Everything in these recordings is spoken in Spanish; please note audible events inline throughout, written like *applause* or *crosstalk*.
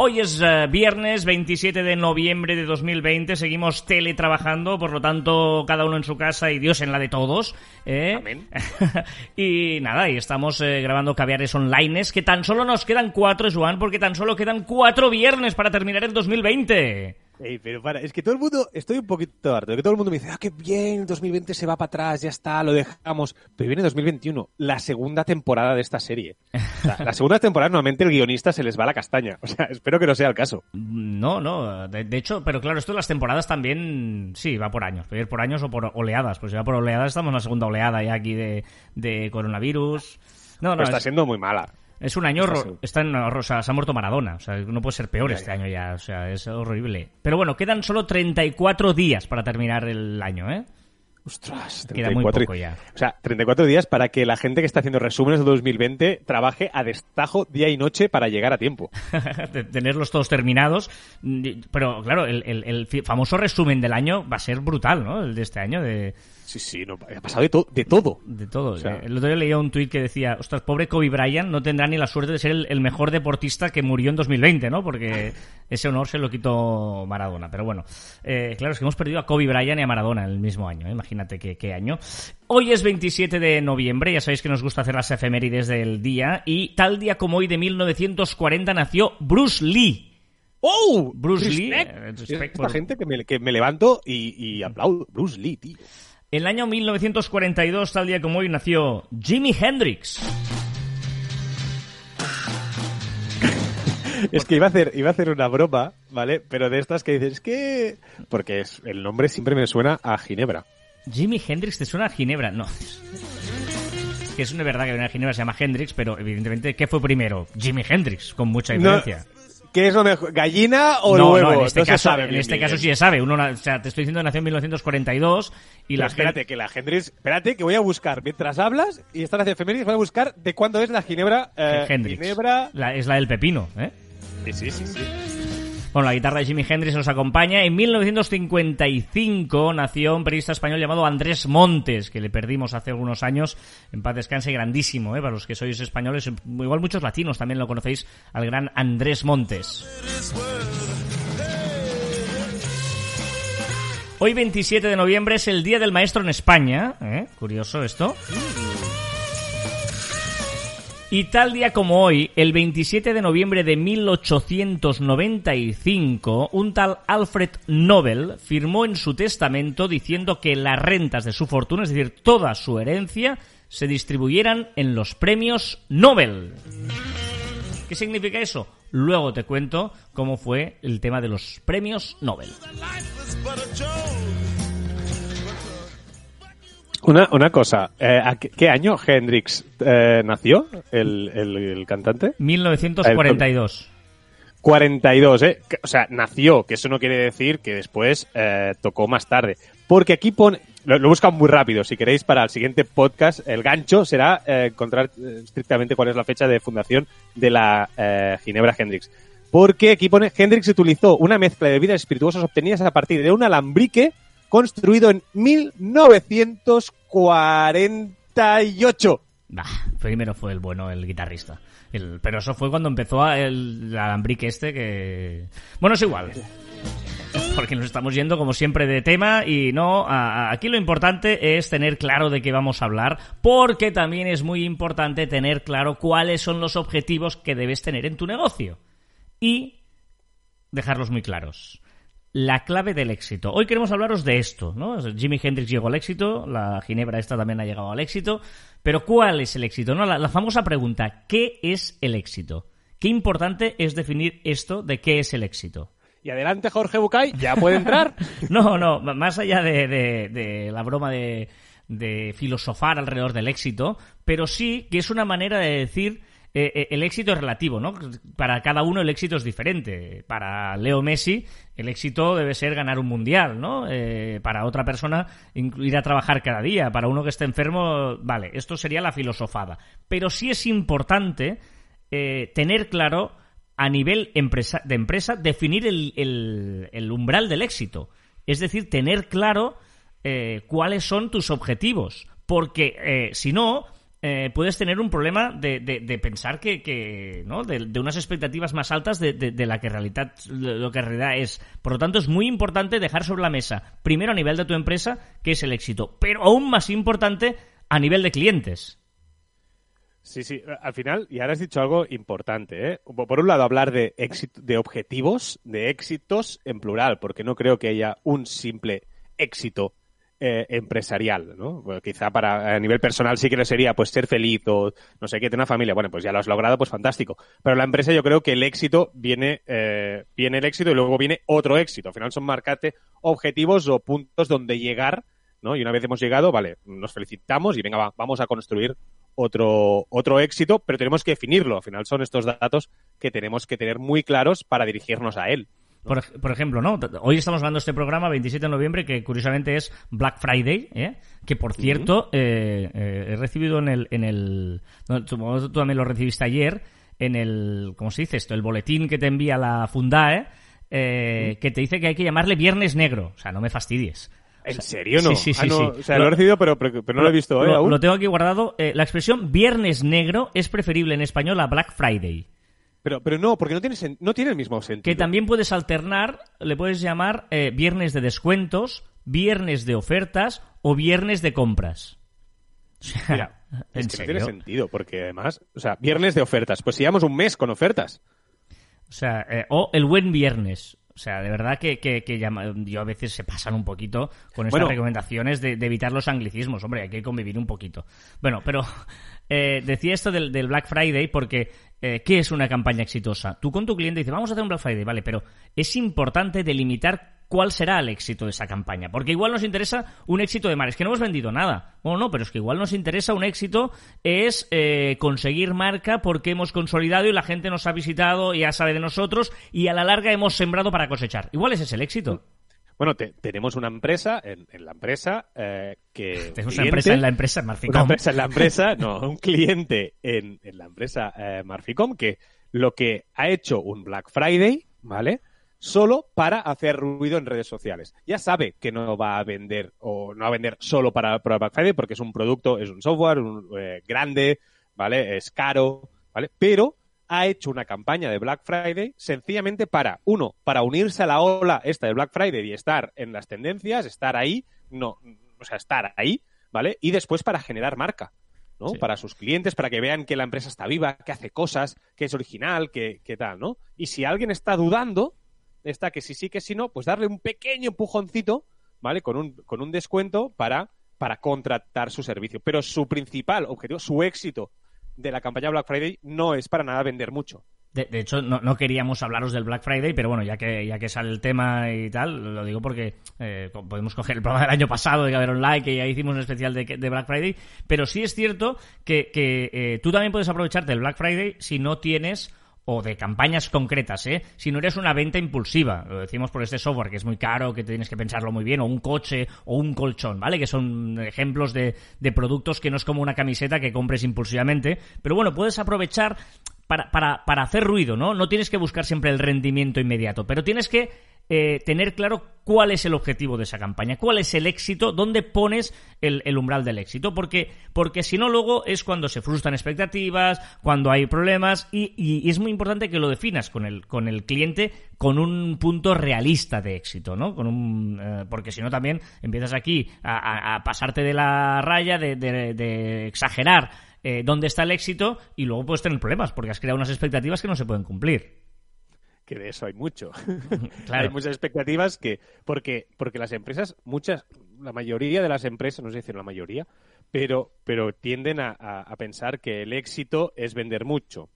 Hoy es eh, viernes 27 de noviembre de 2020, seguimos teletrabajando, por lo tanto, cada uno en su casa y Dios en la de todos. ¿eh? Amén. *laughs* y nada, y estamos eh, grabando caviares online, que tan solo nos quedan cuatro, Juan, porque tan solo quedan cuatro viernes para terminar el 2020. Ey, pero para, es que todo el mundo, estoy un poquito harto, de que todo el mundo me dice, ah, qué bien, 2020 se va para atrás, ya está, lo dejamos. Pero viene 2021, la segunda temporada de esta serie. O sea, la segunda temporada normalmente el guionista se les va la castaña. O sea, espero que no sea el caso. No, no, de, de hecho, pero claro, esto de las temporadas también, sí, va por años, puede ir por años o por oleadas. Pues si va por oleadas, estamos en la segunda oleada ya aquí de, de coronavirus. No, no, Pero está es- siendo muy mala. Es un año, Está en o sea, se ha muerto Maradona, o sea, no puede ser peor Ya, este ya. año ya, o sea, es horrible. Pero bueno, quedan solo 34 días para terminar el año, ¿eh? Ostras, Queda muy 34 poco ya. O sea, 34 días para que la gente que está haciendo resúmenes de 2020 trabaje a destajo día y noche para llegar a tiempo. *laughs* tenerlos todos terminados. Pero claro, el, el- el famoso resumen del año va a ser brutal, ¿no? El de este año, de, Sí, sí, no, ha pasado de, to- de todo. de todo. O sea- el otro día leía un tuit que decía, ostras, pobre Kobe Bryant no tendrá ni la suerte de ser el, el mejor deportista que murió en 2020, ¿no? Porque *laughs* ese honor se lo quitó Maradona. Pero bueno, eh, claro, es que hemos perdido a Kobe Bryant y a Maradona en el mismo año. ¿eh? Imagínate qué, qué año. Hoy es 27 de noviembre, ya sabéis que nos gusta hacer las efemérides del día. Y tal día como hoy de 1940 nació Bruce Lee. ¡Oh! Bruce Lee, eh, respect Esta por- gente que me, que me levanto y, y aplaudo. Bruce Lee, tío. En el año 1942, tal día como hoy, nació Jimi Hendrix. *laughs* Es que iba a hacer, iba a hacer una broma, ¿vale? Pero de estas que dices, es que... Porque es, el nombre siempre me suena a Ginebra. Jimi Hendrix, ¿te suena a Ginebra? No. Que es una verdad que una Ginebra se llama Hendrix, pero evidentemente, ¿qué fue primero? Jimi Hendrix, con mucha diferencia. ¿Qué es lo mejor? ¿Gallina o no, huevo? no, en este se caso, sabe en bien este bien. caso sí se sabe. Uno, o sea, te estoy diciendo que nació en 1942 y Pero la espérate, que la Hendrix... Espérate, que voy a buscar. Mientras hablas y están haciendo efemérides, voy a buscar de cuándo es la Ginebra... eh, Hendrix. Ginebra... La- es la del pepino, ¿eh? Sí, sí, sí, sí. Bueno, la guitarra de Jimi Hendrix nos acompaña. En 1955 nació un periodista español llamado Andrés Montes, que le perdimos hace algunos años. En paz descanse, grandísimo, ¿eh? Para los que sois españoles, igual muchos latinos también lo conocéis, al gran Andrés Montes. Hoy 27 de noviembre es el Día del Maestro en España. ¿eh? Curioso esto. Y tal día como hoy, el 27 de noviembre de 1895, un tal Alfred Nobel firmó en su testamento diciendo que las rentas de su fortuna, es decir, toda su herencia, se distribuyeran en los premios Nobel. ¿Qué significa eso? Luego te cuento cómo fue el tema de los premios Nobel. Una, una cosa, eh, ¿a qué, qué año Hendrix eh, nació, el, el, el cantante? 1942. 42, ¿eh? O sea, nació, que eso no quiere decir que después eh, tocó más tarde. Porque aquí pone, lo, lo buscan muy rápido, si queréis para el siguiente podcast, el gancho será encontrar estrictamente cuál es la fecha de fundación de la Ginebra Hendrix. Porque aquí pone, Hendrix utilizó una mezcla de bebidas espirituosas obtenidas a partir de un alambrique construido en 1948. Bah, primero fue el bueno, el guitarrista. El- pero eso fue cuando empezó el, alambrique este que... Bueno, es igual. Porque nos estamos yendo, como siempre, de tema y no... aquí lo importante es tener claro de qué vamos a hablar, porque también es muy importante tener claro cuáles son los objetivos que debes tener en tu negocio. Y dejarlos muy claros. La clave del éxito. Hoy queremos hablaros de esto, ¿no? Jimi Hendrix llegó al éxito, la Ginebra esta también ha llegado al éxito, pero ¿cuál es el éxito? No, la, la famosa pregunta, ¿qué es el éxito? Qué importante es definir esto de qué es el éxito. Y adelante Jorge Bucay, ya puede entrar. *laughs* No, no, más allá de, de- de la broma de, de filosofar alrededor del éxito, pero sí que es una manera de decir eh, eh, el éxito es relativo, ¿no? Para cada uno el éxito es diferente. Para Leo Messi el éxito debe ser ganar un mundial, ¿no? Eh, para otra persona ir a trabajar cada día. Para uno que esté enfermo, vale, esto sería la filosofada. Pero sí es importante tener claro a nivel de empresa definir el, umbral del éxito. Es decir, tener claro cuáles son tus objetivos. Porque si no, eh, puedes tener un problema de, de, pensar que, ¿no? De, unas expectativas más altas de, la que realidad lo que en realidad es. Por lo tanto, es muy importante dejar sobre la mesa, primero a nivel de tu empresa, que es el éxito, pero aún más importante a nivel de clientes. Sí, sí, al final, y ahora has dicho algo importante, ¿eh? Por un lado, hablar de, éxito, de objetivos, de éxitos en plural, porque no creo que haya un simple éxito eh, empresarial, ¿no? quizá para a nivel personal sí que le sería pues ser feliz o no sé qué, tener una familia. Bueno, pues ya lo has logrado, pues fantástico. Pero la empresa yo creo que el éxito viene, eh, viene el éxito y luego viene otro éxito. Al final son marcarte objetivos o puntos donde llegar, ¿no? Y una vez hemos llegado, vale, nos felicitamos y venga, vamos a construir otro, otro éxito, pero tenemos que definirlo. Al final son estos datos que tenemos que tener muy claros para dirigirnos a él. Por, ejemplo, ¿no? Hoy estamos hablando de este programa, 27 de noviembre, que curiosamente es Black Friday, ¿eh? que por cierto, eh, eh, he recibido en el... En el tú, también lo recibiste ayer, en el... ¿Cómo se dice esto? El boletín que te envía la Fundae, eh, que te dice que hay que llamarle Viernes Negro. O sea, no me fastidies. ¿En serio no? Sí, sí, sí. Ah, o sea, lo, he recibido, pero, pero, no lo he visto hoy aún. Lo tengo aquí guardado. la expresión Viernes Negro es preferible en español a Black Friday. Pero, pero no, porque no tiene, no tiene el mismo sentido. Que también puedes alternar, le puedes llamar eh, viernes de descuentos, viernes de ofertas o viernes de compras. *laughs* Mira, es que no tiene sentido, porque además, o sea, viernes de ofertas, pues si llevamos un mes con ofertas. O sea, eh, o el buen viernes. O sea, de verdad que, que, yo a veces se pasan un poquito con estas recomendaciones de, evitar los anglicismos. Hombre, hay que convivir un poquito. Bueno, pero *laughs* eh, decía esto del, del, Black Friday porque eh, ¿qué es una campaña exitosa? Tú con tu cliente dices, vamos a hacer un Black Friday, vale, pero es importante delimitar cuál será el éxito de esa campaña. Porque igual nos interesa un éxito de mar. Es que no hemos vendido nada. Bueno, no, pero es que igual nos interesa un éxito es eh, conseguir marca porque hemos consolidado y la gente nos ha visitado y ya sabe de nosotros y a la larga hemos sembrado para cosechar. Igual ese es el éxito. Bueno, tenemos una empresa en, la empresa eh, que... *laughs* Tenemos una empresa en la empresa Marficom. Una empresa en la empresa, *laughs* no, un cliente en, la empresa eh, Marficom que lo que ha hecho un Black Friday, ¿vale? Solo para hacer ruido en redes sociales. Ya sabe que no va a vender o no va a vender solo para, Black Friday porque es un producto, es un software eh, grande, ¿vale? Es caro, ¿vale? Pero ha hecho una campaña de Black Friday sencillamente para, uno, para unirse a la ola esta de Black Friday y estar en las tendencias, estar ahí, no, o sea, estar ahí, ¿vale? Y después para generar marca, ¿no? Para sus clientes, para que vean que la empresa está viva, que hace cosas, que es original, que, que tal, ¿no? Y si alguien está dudando, está que si sí, que si no, pues darle un pequeño empujoncito, ¿vale? Con un, con un descuento para, para contratar su servicio. Pero su principal objetivo, su éxito de la campaña Black Friday no es para nada vender mucho. De, hecho, no, queríamos hablaros del Black Friday, pero bueno, ya que, ya que sale el tema y tal, lo digo porque eh, podemos coger el programa del año pasado de Gaber Online, que ya hicimos un especial de, Black Friday, pero sí es cierto que, eh, tú también puedes aprovecharte del Black Friday si no tienes o de campañas concretas, ¿eh? Si no eres una venta impulsiva, lo decimos por este software que es muy caro, que tienes que pensarlo muy bien, o un coche, o un colchón, ¿vale? Que son ejemplos de, de productos que no es como una camiseta que compres impulsivamente, pero bueno, puedes aprovechar para, para, para hacer ruido, ¿no? No tienes que buscar siempre el rendimiento inmediato, pero tienes que eh, tener claro cuál es el objetivo de esa campaña, cuál es el éxito, dónde pones el, umbral del éxito, porque, porque si no luego es cuando se frustran expectativas, cuando hay problemas y, es muy importante que lo definas con el, con el cliente con un punto realista de éxito, ¿no? Con un, eh, porque si no también empiezas aquí a, pasarte de la raya, de, exagerar eh, dónde está el éxito y luego puedes tener problemas porque has creado unas expectativas que no se pueden cumplir que de eso hay mucho. *laughs* hay muchas expectativas que, porque, porque las empresas, muchas, la mayoría de las empresas, no sé decir la mayoría, pero, pero tienden a, pensar que el éxito es vender mucho.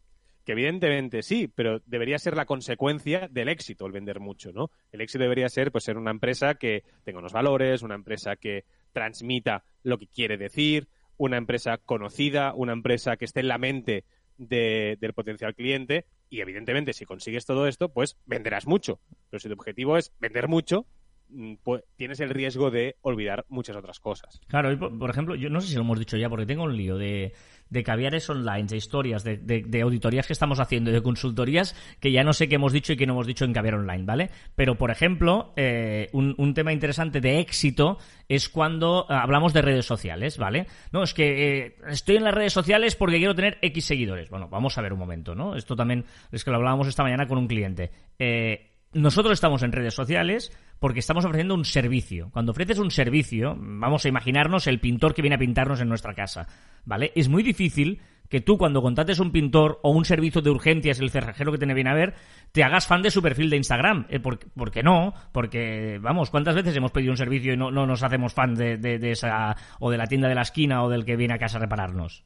Que evidentemente sí, pero debería ser la consecuencia del éxito el vender mucho, ¿no? El éxito debería ser pues ser una empresa que tenga unos valores, una empresa que transmita lo que quiere decir, una empresa conocida, una empresa que esté en la mente de- del potencial cliente y evidentemente si consigues todo esto, pues venderás mucho. Pero si tu objetivo es vender mucho, mm, pues tienes el riesgo de olvidar muchas otras cosas. Claro, por, por ejemplo, yo no sé si lo hemos dicho ya, porque tengo un lío de, de caviares online, de historias, de, de- auditorías que estamos haciendo y de consultorías que ya no sé qué hemos dicho y qué no hemos dicho en caviar online, ¿vale? Pero, por ejemplo, eh, un, un tema interesante de éxito es cuando eh, hablamos de redes sociales, ¿vale? No, es que eh, estoy en las redes sociales porque quiero tener X seguidores. Bueno, vamos a ver un momento, ¿no? Esto también es que lo hablábamos esta mañana con un cliente. Eh, nosotros estamos en redes sociales porque estamos ofreciendo un servicio. Cuando ofreces un servicio, vamos a imaginarnos el pintor que viene a pintarnos en nuestra casa, ¿vale? Es muy difícil que tú cuando contrates un pintor o un servicio de urgencias, el cerrajero que te viene a ver, te hagas fan de su perfil de Instagram. Eh, ¿por, qué no? Porque, vamos, ¿cuántas veces hemos pedido un servicio y no, no nos hacemos fan de- de esa, o de la tienda de la esquina o del que viene a casa a repararnos?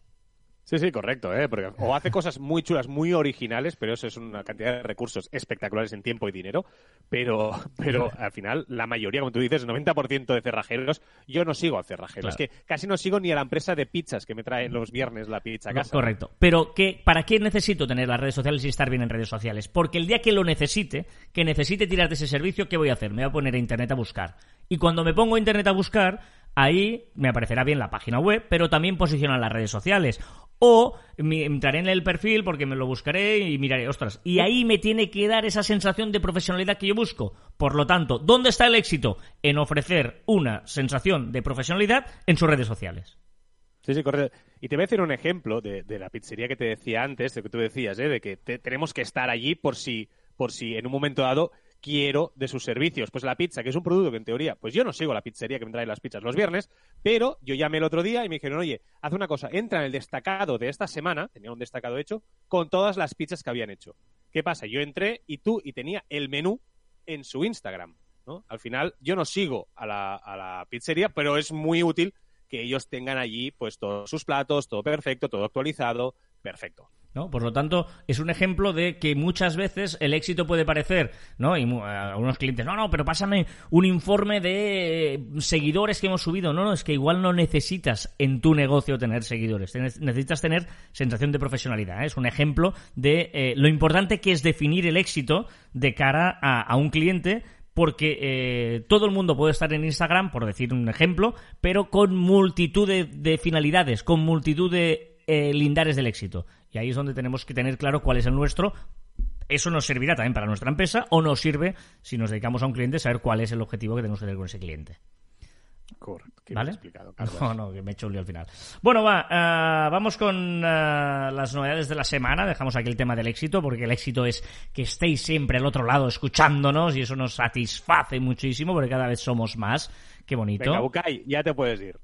Sí, sí, correcto, ¿eh? Porque o hace cosas muy chulas, muy originales, pero eso es una cantidad de recursos espectaculares en tiempo y dinero, pero, pero *laughs* al final la mayoría, como tú dices, el 90% de cerrajeros, yo no sigo a cerrajeros, Claro. es que casi no sigo ni a la empresa de pizzas que me traen los viernes la pizza a casa. Correcto. Pero ¿qué, ¿para qué necesito tener las redes sociales y estar bien en redes sociales? Porque el día que lo necesite, que necesite tirar de ese servicio, ¿qué voy a hacer? Me voy a poner a internet a buscar. Y cuando me pongo a internet a buscar, ahí me aparecerá bien la página web, pero también posicionan las redes sociales. O me- entraré en el perfil porque me lo buscaré y miraré, ostras. Y ahí me tiene que dar esa sensación de profesionalidad que yo busco. Por lo tanto, ¿dónde está el éxito? En ofrecer una sensación de profesionalidad en sus redes sociales. Sí, sí, correcto. Y te voy a decir un ejemplo de, de la pizzería que te decía antes, de que tú decías, ¿eh? de que te- tenemos que estar allí por si, por si en un momento dado quiero de sus servicios. Pues la pizza, que es un producto que en teoría, pues yo no sigo la pizzería que me trae las pizzas los viernes, pero yo llamé el otro día y me dijeron, oye, haz una cosa, entra en el destacado de esta semana, tenía un destacado hecho, con todas las pizzas que habían hecho. ¿Qué pasa? Yo entré y tú, y tenía el menú en su Instagram. Al final, yo no sigo a la, a la pizzería, pero es muy útil que ellos tengan allí pues todos sus platos, todo perfecto, todo actualizado, perfecto. ¿no? Por lo tanto, es un ejemplo de que muchas veces el éxito puede parecer, ¿no? Y a algunos clientes, no, no, pero pásame un informe de eh, seguidores que hemos subido. No, no, es que igual no necesitas en tu negocio tener seguidores. Necesitas tener sensación de profesionalidad. ¿eh? Es un ejemplo de eh, lo importante que es definir el éxito de cara a, un cliente porque eh, todo el mundo puede estar en Instagram, por decir un ejemplo, pero con multitud de finalidades, con multitud de eh, lindares del éxito. Y ahí es donde tenemos que tener claro cuál es el nuestro. Eso nos servirá también para nuestra empresa o nos sirve, si nos dedicamos a un cliente, saber cuál es el objetivo que tenemos que tener con ese cliente. Correcto. ¿Vale? explicado. *laughs* No, no, que me he hecho un lío al final. Bueno, va, ah, vamos con ah, las novedades de la semana. Dejamos aquí el tema del éxito, porque el éxito es que estéis siempre al otro lado escuchándonos y eso nos satisface muchísimo, porque cada vez somos más. Qué bonito. Venga, Bucay, ya te puedes ir.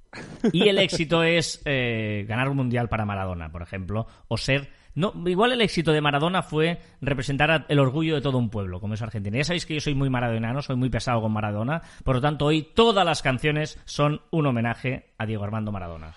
Y el *laughs* éxito es eh, ganar un mundial para Maradona, por ejemplo, o ser. No, igual el éxito de Maradona fue representar el orgullo de todo un pueblo, como es Argentina. Ya sabéis que yo soy muy maradonano, soy muy pesado con Maradona, por lo tanto hoy todas las canciones son un homenaje a Diego Armando Maradona.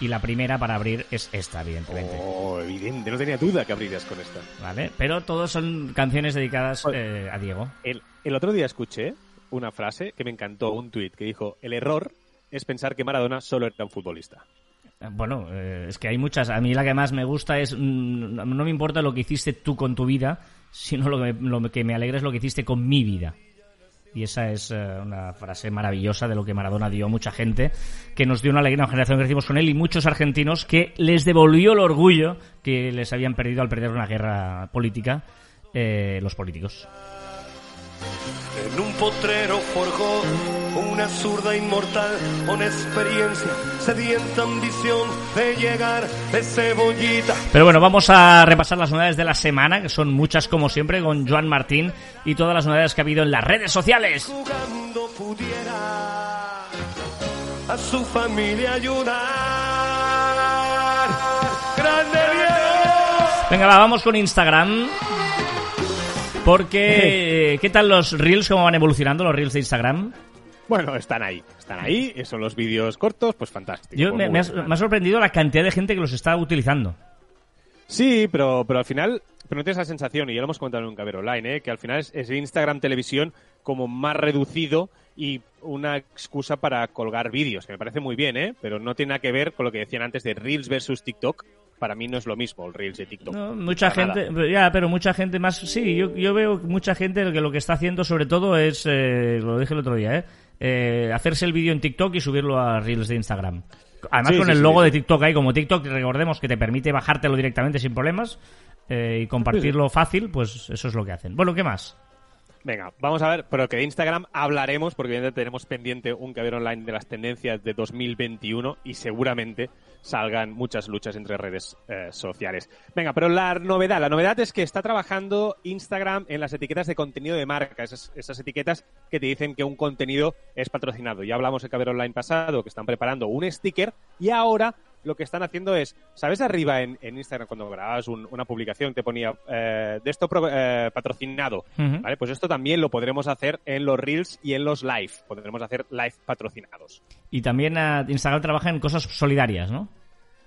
Y la primera para abrir es esta, evidentemente. Oh, evidente, no tenía duda que abrirías con esta. ¿Vale? Pero todos son canciones dedicadas Joder. eh, a Diego. El, el otro día escuché una frase que me encantó, un tuit que dijo, el error es pensar que Maradona solo era un futbolista. Bueno, eh, es que hay muchas. A mí la que más me gusta es. mm, no me importa lo que hiciste tú con tu vida, sino lo que, me- lo que me alegra es lo que hiciste con mi vida. Y esa es eh, una frase maravillosa de lo que Maradona dio a mucha gente, que nos dio una alegría, una generación que crecimos con él y muchos argentinos que les devolvió el orgullo que les habían perdido al perder una guerra política eh, los políticos. En un potrero forjó una zurda inmortal con experiencia, sedienta ambición de llegar de cebollita. Pero bueno, vamos a repasar las novedades de la semana, que son muchas como siempre, con Joan Martín y todas las novedades que ha habido en las redes sociales. Jugando pudiera a su familia ayudar. ¡Grande Diego! Venga, va, vamos con Instagram. Porque, *laughs* ¿qué tal los reels? ¿Cómo van evolucionando los reels de Instagram? Bueno, están ahí, están ahí, son los vídeos cortos, pues fantástico. Yo, pues me, ha, bien. me ha sorprendido la cantidad de gente que los está utilizando. Sí, pero, pero al final, pero no tienes la sensación, y ya lo hemos comentado en un Caber Online, ¿eh? que al final es, es Instagram Televisión como más reducido y una excusa para colgar vídeos, que me parece muy bien, ¿eh? pero no tiene nada que ver con lo que decían antes de Reels versus TikTok. para mí no es lo mismo el Reels de TikTok. No, mucha gente, nada. ya, pero mucha gente más. Sí, yo, yo veo mucha gente que lo que está haciendo sobre todo es, eh, lo dije el otro día, ¿eh? Eh, hacerse el vídeo en TikTok y subirlo a Reels de Instagram. Además Sí, con sí, el logo sí. de TikTok ahí, como TikTok, recordemos que te permite bajártelo directamente sin problemas eh, y compartirlo fácil, pues eso es lo que hacen. Bueno, ¿qué más? Venga, vamos a ver, pero que de Instagram hablaremos, porque evidentemente tenemos pendiente un caber online de las tendencias de 2021 y seguramente salgan muchas luchas entre redes eh, sociales. Venga, pero la novedad, la novedad es que está trabajando Instagram en las etiquetas de contenido de marca, esas, esas etiquetas que te dicen que un contenido es patrocinado. Ya hablamos en caber online pasado que están preparando un sticker y ahora lo que están haciendo es, ¿sabes arriba en, en Instagram cuando grababas un- una publicación te ponía eh, de esto pro- eh, patrocinado? ¿Vale? Pues esto también lo podremos hacer en los Reels y en los Live. Podremos hacer Live patrocinados. Y también eh, Instagram trabaja en cosas solidarias, ¿no?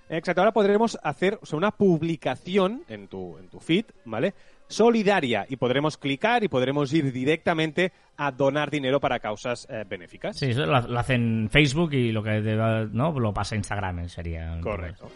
Exacto, ahora podremos hacer o sea, una publicación en tu, en tu feed, ¿vale? Solidaria y podremos clicar y podremos ir directamente a donar dinero para causas eh, benéficas. Sí, eso lo, lo hacen Facebook y lo que deba- no lo pasa a Instagram eh, sería. Correcto.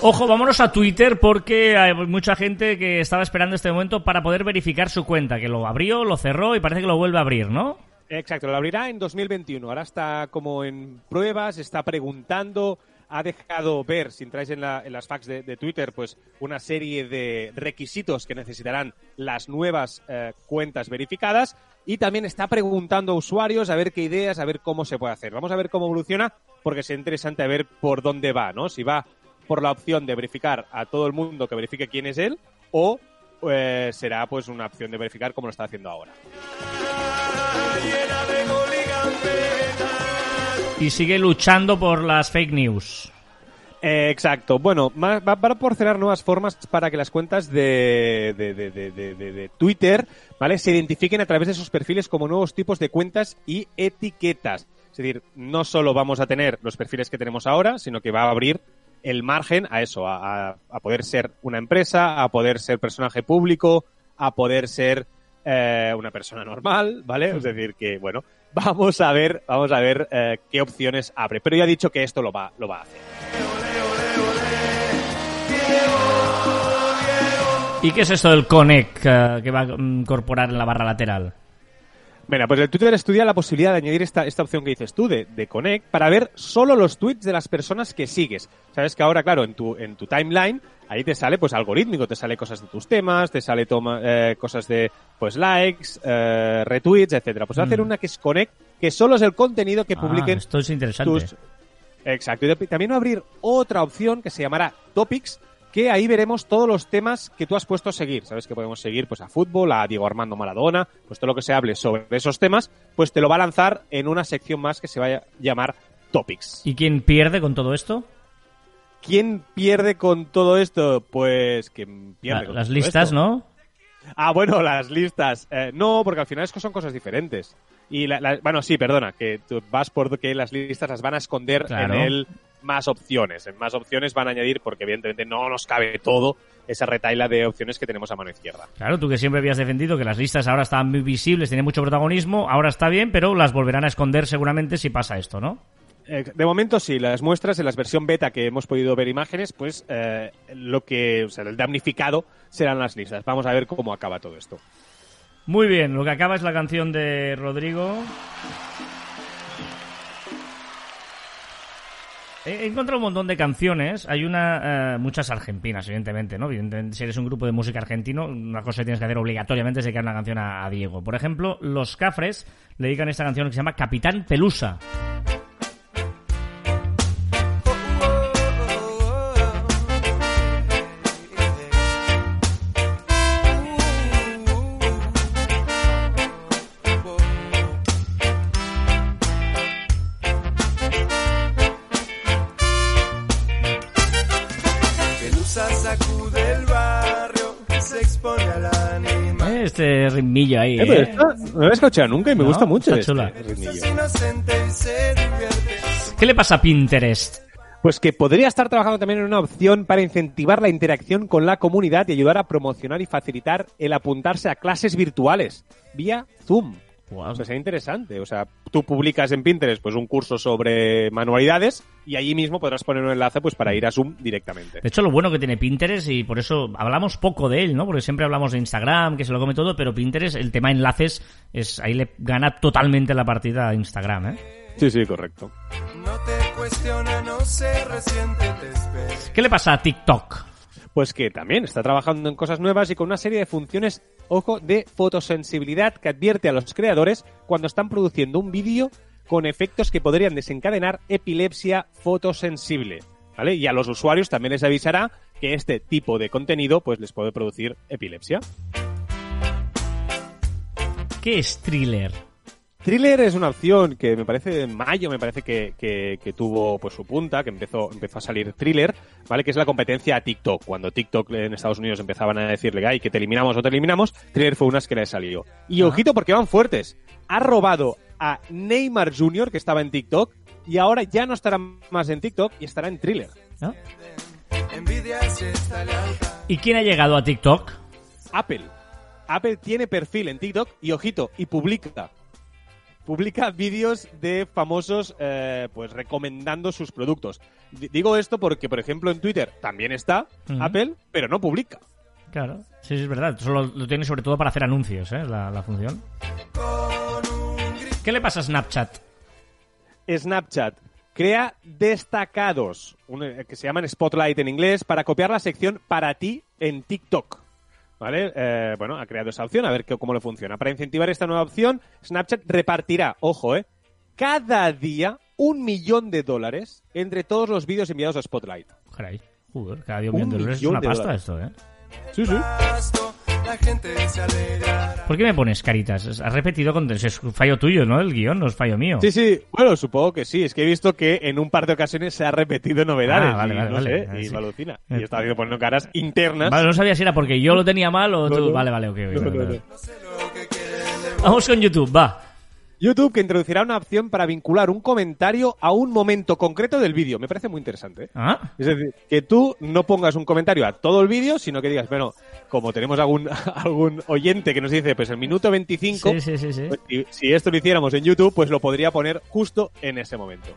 Ojo, vámonos a Twitter porque hay mucha gente que estaba esperando este momento para poder verificar su cuenta, que lo abrió, lo cerró y parece que lo vuelve a abrir, ¿no? Exacto, lo abrirá en 2021. Ahora está como en pruebas, está preguntando, ha dejado ver, si entráis en, la- en las de, de Twitter, pues una serie de requisitos que necesitarán las nuevas eh, cuentas verificadas y también está preguntando a usuarios a ver qué ideas, a ver cómo se puede hacer. Vamos a ver cómo evoluciona porque es interesante a ver por dónde va, ¿no? Si va por la opción de verificar a todo el mundo que verifique quién es él o eh, será pues una opción de verificar como lo está haciendo ahora. Y sigue luchando por las fake news. Eh, exacto. Bueno, va, va a proporcionar nuevas formas para que las cuentas de, de, de- de- de- de- de Twitter ¿vale? se identifiquen a través de sus perfiles como nuevos tipos de cuentas y etiquetas. Es decir, no solo vamos a tener los perfiles que tenemos ahora, sino que va a abrir el margen a eso, a, a- a poder ser una empresa, a poder ser personaje público, a poder ser eh, una persona normal, ¿vale? Es decir, que bueno, vamos a ver, vamos a ver eh, qué opciones abre. Pero ya ha dicho que esto lo va, lo va a hacer. ¿Y qué es esto del Connect eh, que va a incorporar en la barra lateral? Mira, pues el Twitter estudia la posibilidad de añadir esta, esta opción que dices tú, de, de Connect, para ver solo los tweets de las personas que sigues. Sabes que ahora, claro, en tu, en tu timeline, ahí te sale pues algorítmico, te sale cosas de tus temas, te sale toma, eh, cosas de pues likes, eh, retweets, etcétera. Pues va a hacer Mm. una que es Connect, que solo es el contenido que Ah, publiquen esto es interesante. tus... Exacto. Y también va a abrir otra opción que se llamará Topics, que ahí veremos todos los temas que tú has puesto a seguir. Sabes que podemos seguir pues a fútbol, a Diego Armando Maradona, pues todo lo que se hable sobre esos temas, pues te lo va a lanzar en una sección más que se va a llamar Topics. ¿Y quién pierde con todo esto? ¿Quién pierde con todo esto? Pues quien pierde La- con las todo listas, esto. ¿no? Ah, bueno, *laughs* las listas. Eh, no, porque al final es que son cosas diferentes. Y la- la- bueno, sí, perdona, que tú vas por que las listas las van a esconder Claro. en el más opciones. En más opciones van a añadir, porque evidentemente no nos cabe todo esa retaila de opciones que tenemos a mano izquierda. Claro, tú que siempre habías defendido que las listas ahora estaban muy visibles, tienen mucho protagonismo, ahora está bien, pero las volverán a esconder seguramente si pasa esto, ¿no? Eh, de momento sí, las muestras en la versión beta que hemos podido ver imágenes, pues eh, lo que, o sea, el damnificado serán las listas. Vamos a ver cómo acaba todo esto. Muy bien, lo que acaba es la canción de Rodrigo. He encontrado un montón de canciones. Hay una, eh, muchas argentinas, evidentemente, ¿no? Evidentemente, si eres un grupo de música argentino, una cosa que tienes que hacer obligatoriamente es dedicar una canción a, a Diego. Por ejemplo, los Cafres le dedican esta canción que se llama Capitán. Pelusa Este ritmillo ahí, Eh, pero ¿eh? esta no la he escuchado nunca y me No, gusta mucho. está este chula. ¿Qué le pasa a Pinterest? Pues que podría estar trabajando también en una opción para incentivar la interacción con la comunidad y ayudar a promocionar y facilitar el apuntarse a clases virtuales vía Zoom. O sea, sería interesante. O sea, tú publicas en Pinterest pues un curso sobre manualidades y allí mismo podrás poner un enlace pues para ir a Zoom directamente. De hecho, lo bueno que tiene Pinterest, y por eso hablamos poco de él, ¿no? Porque siempre hablamos de Instagram, que se lo come todo, pero Pinterest, el tema enlaces, es ahí le gana totalmente la partida a Instagram, ¿eh? Sí, sí, correcto. No te cuestiona, no se resiente, te. ¿Qué le pasa a TikTok? Pues que también está trabajando en cosas nuevas y con una serie de funciones, ojo, de fotosensibilidad que advierte a los creadores cuando están produciendo un vídeo con efectos que podrían desencadenar epilepsia fotosensible. ¿Vale? Y a los usuarios también les avisará que este tipo de contenido pues les puede producir epilepsia. ¿Qué es thriller? Thriller es una opción que me parece en mayo, me parece que, que- que tuvo pues su punta, que empezó, empezó a salir Thriller, ¿vale? Que es la competencia a TikTok. Cuando TikTok en Estados Unidos empezaban a decirle, ay, que te eliminamos o te eliminamos, Thriller fue unas que le salió. Y Ah. ojito porque van fuertes. Ha robado a Neymar Jr., que estaba en TikTok, y ahora ya no estará más en TikTok y estará en Thriller. ¿Y quién ha llegado a TikTok? Apple. Apple tiene perfil en TikTok y ojito, y publica. Publica vídeos de famosos eh, pues recomendando sus productos. D- digo esto porque, por ejemplo, en Twitter también está. Apple, pero no publica. Claro, sí, sí, es verdad. Solo lo tiene sobre todo para hacer anuncios, ¿eh? La, la función. ¿Qué le pasa a Snapchat? Snapchat crea destacados, eh, que se llaman Spotlight en inglés, para copiar la sección para ti en TikTok. ¿Vale? Eh, bueno, ha creado esa opción, a ver qué- cómo le funciona. Para incentivar esta nueva opción, Snapchat repartirá, ojo, eh, cada día un millón de dólares entre todos los vídeos enviados a Spotlight. Caray, joder, cada día un millón de dólares es una de pasta dólares. esto, ¿eh? Sí, sí. Pasto, la gente se alegrará. ¿Por qué me pones caritas? Has repetido con... Es fallo tuyo, ¿no? El guion no es fallo mío. Sí, sí, bueno, supongo que sí. Es que he visto que en un par de ocasiones se ha repetido novedades. Ah, vale, y vale, no vale. sé, Ah, y sí. me alucina. Eh, Y estaba viendo poniendo caras internas. Vale, no sabía si era porque yo lo tenía mal o No, tú... no. Vale, vale, ok. ok, No, vale, no, vale. no. Vamos con YouTube, va. YouTube que introducirá una opción para vincular un comentario a un momento concreto del vídeo. Me parece muy interesante. ¿eh? ¿Ah? Es decir, que tú no pongas un comentario a todo el vídeo, sino que digas, bueno, como tenemos algún, *laughs* algún oyente que nos dice, pues el minuto 25, Sí, sí, sí, sí. pues, si, si esto lo hiciéramos en YouTube, pues lo podría poner justo en ese momento.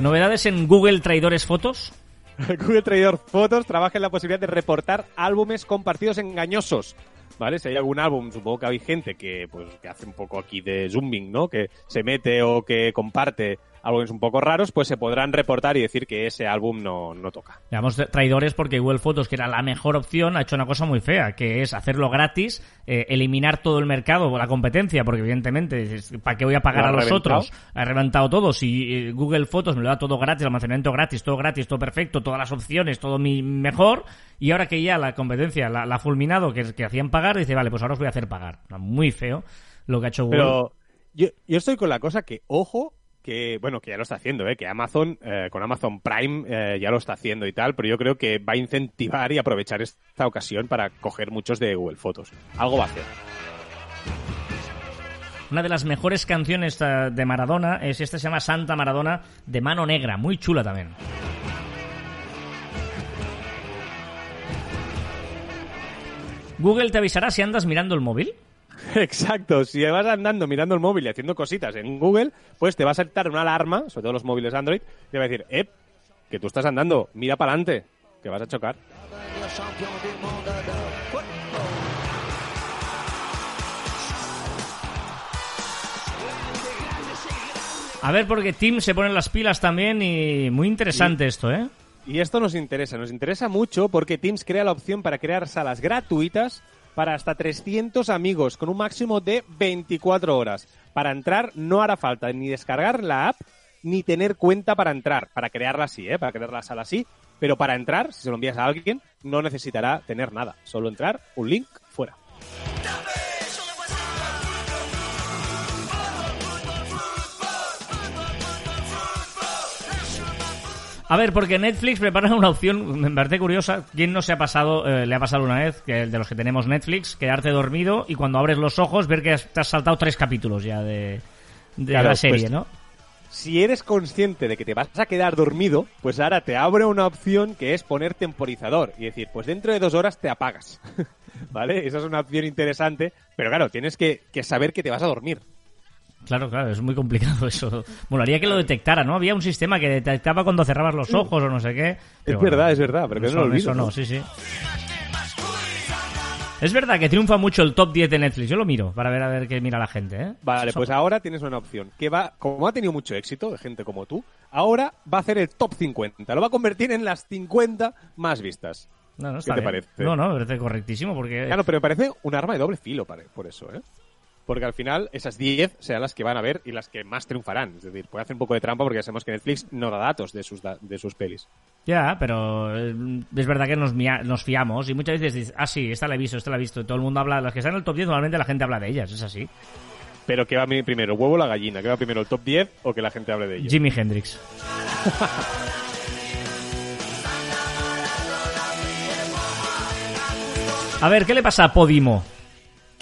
¿Novedades en Google Traidores Fotos? *laughs* Google Trader Fotos trabaja en la posibilidad de reportar álbumes compartidos engañosos. ¿Vale? Si hay algún álbum, supongo que hay gente que, pues, que hace un poco aquí de zooming, ¿no? Que se mete o que comparte álbumes un poco raros, pues se podrán reportar y decir que ese álbum no, no toca. Llamamos traidores porque Google Fotos, que era la mejor opción, ha hecho una cosa muy fea, que es hacerlo gratis, eh, eliminar todo el mercado la competencia, porque evidentemente, ¿para qué voy a pagar Lo a los reventado. otros? Ha reventado todo. Si eh, Google Fotos me lo da todo gratis, almacenamiento gratis, todo gratis, todo perfecto, todas las opciones, todo mi mejor, y ahora que ya la competencia la, la ha fulminado, que, que hacían pagar, dice, vale, pues ahora os voy a hacer pagar. Muy feo lo que ha hecho Google. Pero yo, yo estoy con la cosa que, ojo, que, bueno, que ya lo está haciendo, ¿eh? Que Amazon, eh, con Amazon Prime eh, ya lo está haciendo y tal, pero yo creo que va a incentivar y aprovechar esta ocasión para coger muchos de Google Fotos. Algo va a hacer. Una de las mejores canciones eh, de Maradona es esta, se llama Santa Maradona de Mano Negra, muy chula también. Google te avisará si andas mirando el móvil. *laughs* Exacto, si vas andando mirando el móvil y haciendo cositas en Google, pues te va a saltar una alarma, sobre todo los móviles Android, y te va a decir, eh, que tú estás andando, mira para adelante, que vas a chocar. A ver, porque Tim se pone las pilas también y muy interesante esto, ¿eh? Y esto nos interesa, nos interesa mucho porque Teams crea la opción para crear salas gratuitas para hasta 300 amigos con un máximo de 24 horas. Para entrar no hará falta ni descargar la app ni tener cuenta para entrar, para crearla así, ¿eh? para crear la sala así, pero para entrar, si se lo envías a alguien, no necesitará tener nada, solo entrar, un link, fuera. A ver, porque Netflix prepara una opción, me parece curiosa. ¿Quién no se ha pasado, eh, le ha pasado una vez, que de los que tenemos Netflix, quedarte dormido y cuando abres los ojos ver que has- te has saltado tres capítulos ya de, de Claro, la serie, pues, ¿no? Si eres consciente de que te vas a quedar dormido, pues ahora te abre una opción que es poner temporizador y decir, pues dentro de dos horas te apagas. *laughs* ¿Vale? Esa es una opción interesante, pero claro, tienes que, que saber que te vas a dormir. Claro, claro, es muy complicado *laughs* eso. Molaría que lo detectara, ¿no? Había un sistema que detectaba cuando cerrabas los ojos o no sé qué. Es verdad, es verdad, pero que eso, no lo olvido, eso no, ¿no? sí, sí. Es verdad que triunfa mucho el top 10 de Netflix. Yo lo miro para ver a ver qué mira la gente, ¿eh? Vale, pues ahora tienes una opción que va, como ha tenido mucho éxito de gente como tú, ahora va a hacer el top 50. Lo va a convertir en las 50 más vistas. No, no, está te bien. parece? No, no, me parece correctísimo porque... Claro, pero me parece un arma de doble filo por eso, ¿eh? Porque al final esas 10 serán las que van a ver y las que más triunfarán. Es decir, puede hacer un poco de trampa porque ya sabemos que Netflix no da datos de sus, da- de sus pelis. Ya, pero eh, es verdad que nos, nos fiamos y muchas veces dices, ah, sí, esta la he visto, esta la he visto. Todo el mundo habla, las que están en el top 10 normalmente la gente habla de ellas, es así. Pero ¿qué va primero, huevo o la gallina? ¿Qué va primero, el top 10 o que la gente hable de ello? Jimi Hendrix. *laughs* A ver, ¿qué le pasa a Podimo?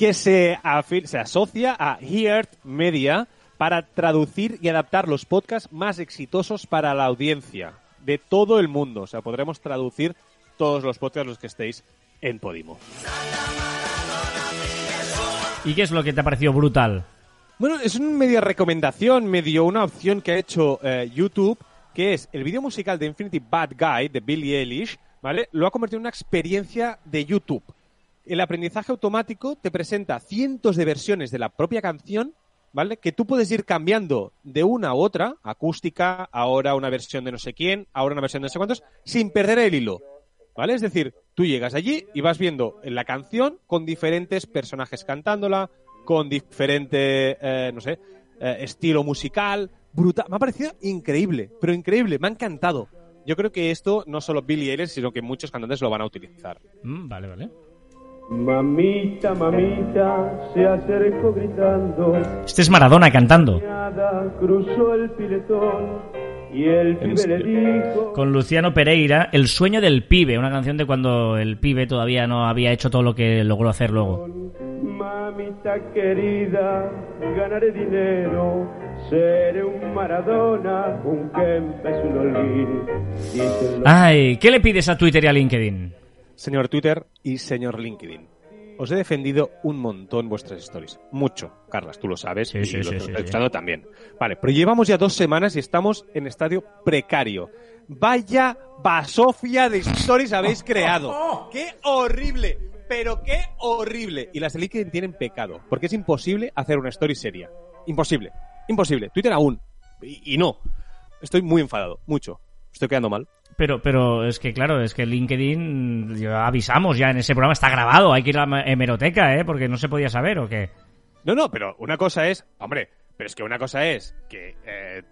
Que se, asocia a Heard Media para traducir y adaptar los podcasts más exitosos para la audiencia de todo el mundo. O sea, podremos traducir todos los podcasts los que estéis en Podimo. ¿Y qué es lo que te ha parecido brutal? Bueno, es una media recomendación, medio una opción que ha hecho eh, YouTube, que es el vídeo musical de Infinity Bad Guy de Billie Eilish, ¿vale? Lo ha convertido en una experiencia de YouTube. El aprendizaje automático te presenta cientos de versiones de la propia canción, ¿vale? Que tú puedes ir cambiando de una a otra, acústica, ahora una versión de no sé quién, ahora una versión de no sé cuántos, sin perder el hilo. ¿Vale? Es decir, tú llegas allí y vas viendo la canción con diferentes personajes cantándola, con diferente, eh, no sé, eh, estilo musical, brutal. Me ha parecido increíble, pero increíble, me ha encantado. Yo creo que esto no solo Billie Eilish, sino que muchos cantantes lo van a utilizar. Mm, vale, vale. Mamita, mamita, se acercó gritando. Este es Maradona cantando. Cruzó el piletón y el pibe le serio? dijo. Con Luciano Pereira, El sueño del pibe, una canción de cuando el pibe todavía no había hecho todo lo que logró hacer luego. Mamita querida, ganaré dinero, seré un Maradona, un Kempes, un Olguín. Ay, ¿qué le pides a Twitter y a LinkedIn? Señor Twitter y señor LinkedIn. Os he defendido un montón vuestras stories. Mucho, Carlas, tú lo sabes. Sí, y sí, estáis sí. escuchando también. Vale, pero llevamos ya dos semanas y estamos en estadio precario. Vaya basofia de stories habéis creado. *laughs* ¡Qué horrible! Pero qué horrible. Y las de LinkedIn tienen pecado, porque es imposible hacer una story seria. Imposible. Imposible. Twitter aún. Y, y no. Estoy muy enfadado. Mucho. Estoy quedando mal. Pero, pero es que claro, es que LinkedIn, ya avisamos ya en ese programa, está grabado, hay que ir a la hemeroteca, ¿eh? Porque no se podía saber o qué. No, no, pero una cosa es, hombre, pero es que una cosa es que eh,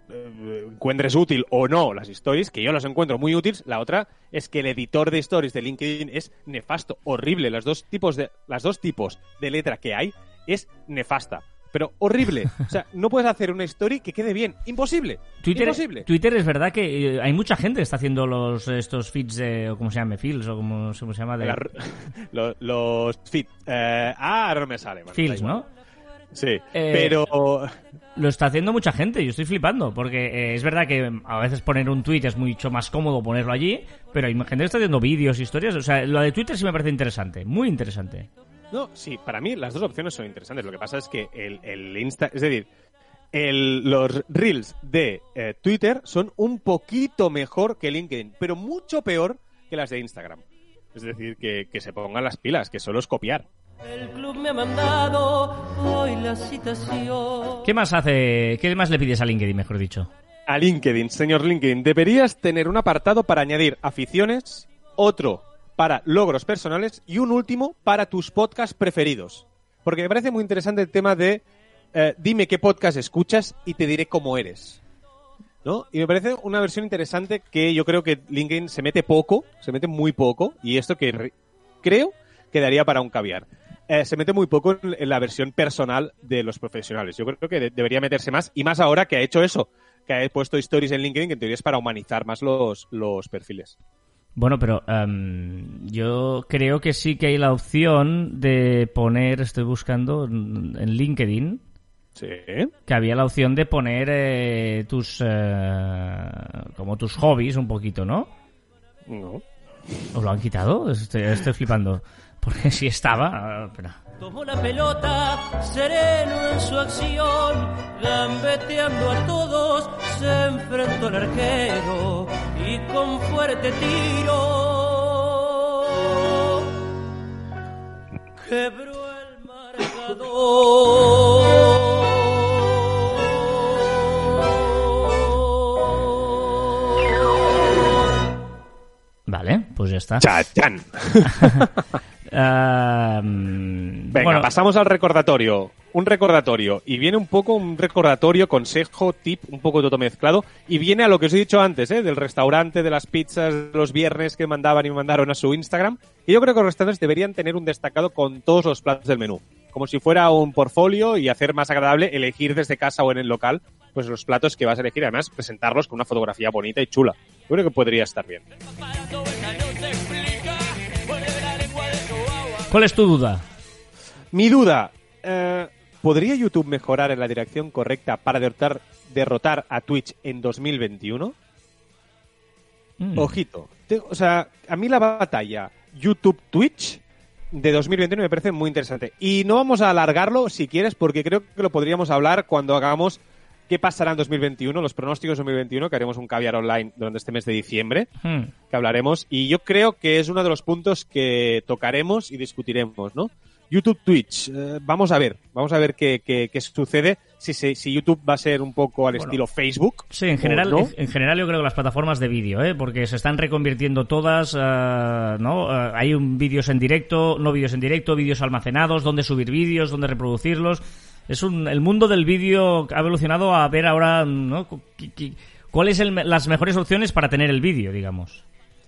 encuentres útil o no las stories, que yo las encuentro muy útiles. La otra es que el editor de stories de LinkedIn es nefasto, horrible. Las dos tipos de, las dos tipos de letra que hay es nefasta, pero horrible. O sea, no puedes hacer una story que quede bien. Imposible. Twitter, Imposible. Twitter es verdad que eh, hay mucha gente que está haciendo los estos feeds de, o como se llama, feels o como, se llama, de La- *laughs* lo- los fit. Eh, ah, ahora no me sale. bueno, feels. ¿no? Sí, Eh, pero Lo está haciendo mucha gente, yo estoy flipando, porque eh, es verdad que a veces poner un tweet es mucho más cómodo ponerlo allí, pero hay gente que está haciendo vídeos, historias, o sea, lo de Twitter sí me parece interesante, muy interesante. No, sí, para mí las dos opciones son interesantes. Lo que pasa es que el, el Insta, es decir, el- los reels de eh, Twitter son un poquito mejor que LinkedIn, pero mucho peor que las de Instagram. Es decir, que, que se pongan las pilas, que solo es copiar. El club me ha mandado hoy la citación. ¿Qué más hace, qué más le pides a LinkedIn, mejor dicho? A LinkedIn, señor LinkedIn, deberías tener un apartado para añadir aficiones, otro para logros personales y un último para tus podcasts preferidos. Porque me parece muy interesante el tema de eh, dime qué podcast escuchas y te diré cómo eres. ¿No? Y me parece una versión interesante que yo creo que LinkedIn se mete poco, se mete muy poco, y esto que re- creo que daría para un caviar. Eh, se mete muy poco en, la versión personal de los profesionales. Yo creo que de- debería meterse más, y más ahora que ha hecho eso, que ha puesto stories en LinkedIn, que en teoría es para humanizar más los, los perfiles. Bueno, pero em, yo creo que sí que hay la opción de poner, estoy buscando en LinkedIn, Sí. que había la opción de poner eh, tus eh, como tus hobbies un poquito, ¿no? No. ¿Os lo han quitado? Estoy, estoy flipando. Porque *laughs* si estaba... ah, espera. Tomó la pelota, sereno en su acción, gambeteando a todos, se enfrentó al arquero y con fuerte tiro quebró el marcador. Vale, pues ya está. ¡Chachán! *laughs* Mm, Venga, bueno, pasamos al recordatorio. Un recordatorio. Y viene un poco un recordatorio, consejo, tip, un poco todo mezclado. Y viene a lo que os he dicho antes, ¿eh? Del restaurante, de las pizzas, los viernes que mandaban y mandaron a su Instagram. Y yo creo que los restaurantes deberían tener un destacado con todos los platos del menú. Como si fuera un portfolio y hacer más agradable elegir desde casa o en el local, pues los platos que vas a elegir. Además, presentarlos con una fotografía bonita y chula. Yo creo que podría estar bien. ¿Cuál es tu duda? Mi duda, eh, ¿podría YouTube mejorar en la dirección correcta para derrotar, derrotar a Twitch en 2021? Mm. Ojito. Te- o sea, a mí la batalla YouTube-Twitch de 2021 me parece muy interesante. Y no vamos a alargarlo si quieres, porque creo que lo podríamos hablar cuando hagamos qué pasará en 2021, los pronósticos de 2021, que haremos un caviar online durante este mes de diciembre Hmm. que hablaremos y yo creo que es uno de los puntos que tocaremos y discutiremos, ¿no? YouTube, Twitch, eh, vamos a ver, vamos a ver qué, qué- qué sucede, si, si YouTube va a ser un poco al Bueno. estilo Facebook. Sí, en general, no. en, en general yo creo que las plataformas de vídeo, ¿eh? porque se están reconvirtiendo todas, eh, ¿no? Eh, hay un vídeos en directo, no vídeos en directo, vídeos almacenados, dónde subir vídeos, dónde reproducirlos. Es un, el mundo del vídeo ha evolucionado a ver ahora, ¿no? ¿Cuáles son las mejores opciones para tener el vídeo, digamos?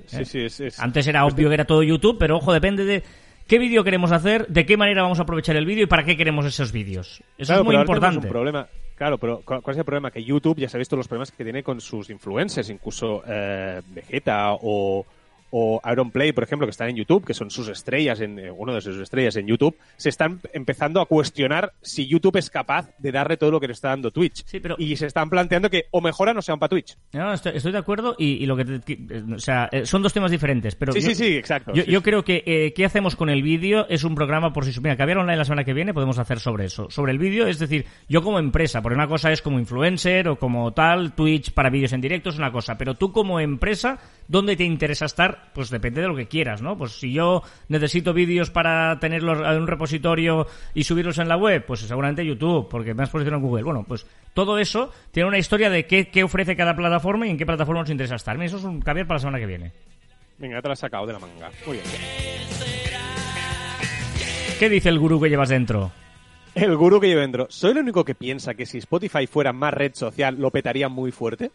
Sí, sí, es, es- Antes era obvio que era todo YouTube, pero ojo, depende de qué vídeo queremos hacer, de qué manera vamos a aprovechar el vídeo y para qué queremos esos vídeos. Eso Claro, es muy pero importante. Un problema. Claro, pero ¿cuál cuál es el problema? Que YouTube ya se ha visto los problemas que tiene con sus influencers, incluso eh, Vegeta o, o Play, por ejemplo, que están en YouTube, que son sus estrellas, en eh, uno de sus estrellas en YouTube, se están empezando a cuestionar si YouTube es capaz de darle todo lo que le está dando Twitch. Sí, pero- Y se están planteando que o mejoran o sean para Twitch. No, estoy, estoy de acuerdo y, y lo que, te- que- eh, o sea, eh, son dos temas diferentes, pero Sí, yo, sí, sí, exacto. yo, Sí, yo sí. creo que eh, qué hacemos con el vídeo es un programa por si mira, caviar online la semana que viene podemos hacer sobre eso, sobre el vídeo, es decir, yo como empresa, porque una cosa es como influencer o como tal, Twitch para vídeos en directo es una cosa, pero tú como empresa, ¿dónde te interesa estar? Pues depende de lo que quieras, ¿no? Pues si yo necesito vídeos para tenerlos en un repositorio y subirlos en la web, pues seguramente YouTube, porque me has posicionado en Google. Bueno, pues todo eso tiene una historia de qué, qué ofrece cada plataforma y en qué plataforma nos interesa estar. Mira, eso es un caviar para la semana que viene. Venga, ya te lo has sacado de la manga. Muy bien. ¿Qué dice el gurú que llevas dentro? El gurú que llevo dentro. ¿Soy el único que piensa que si Spotify fuera más red social lo petaría muy fuerte?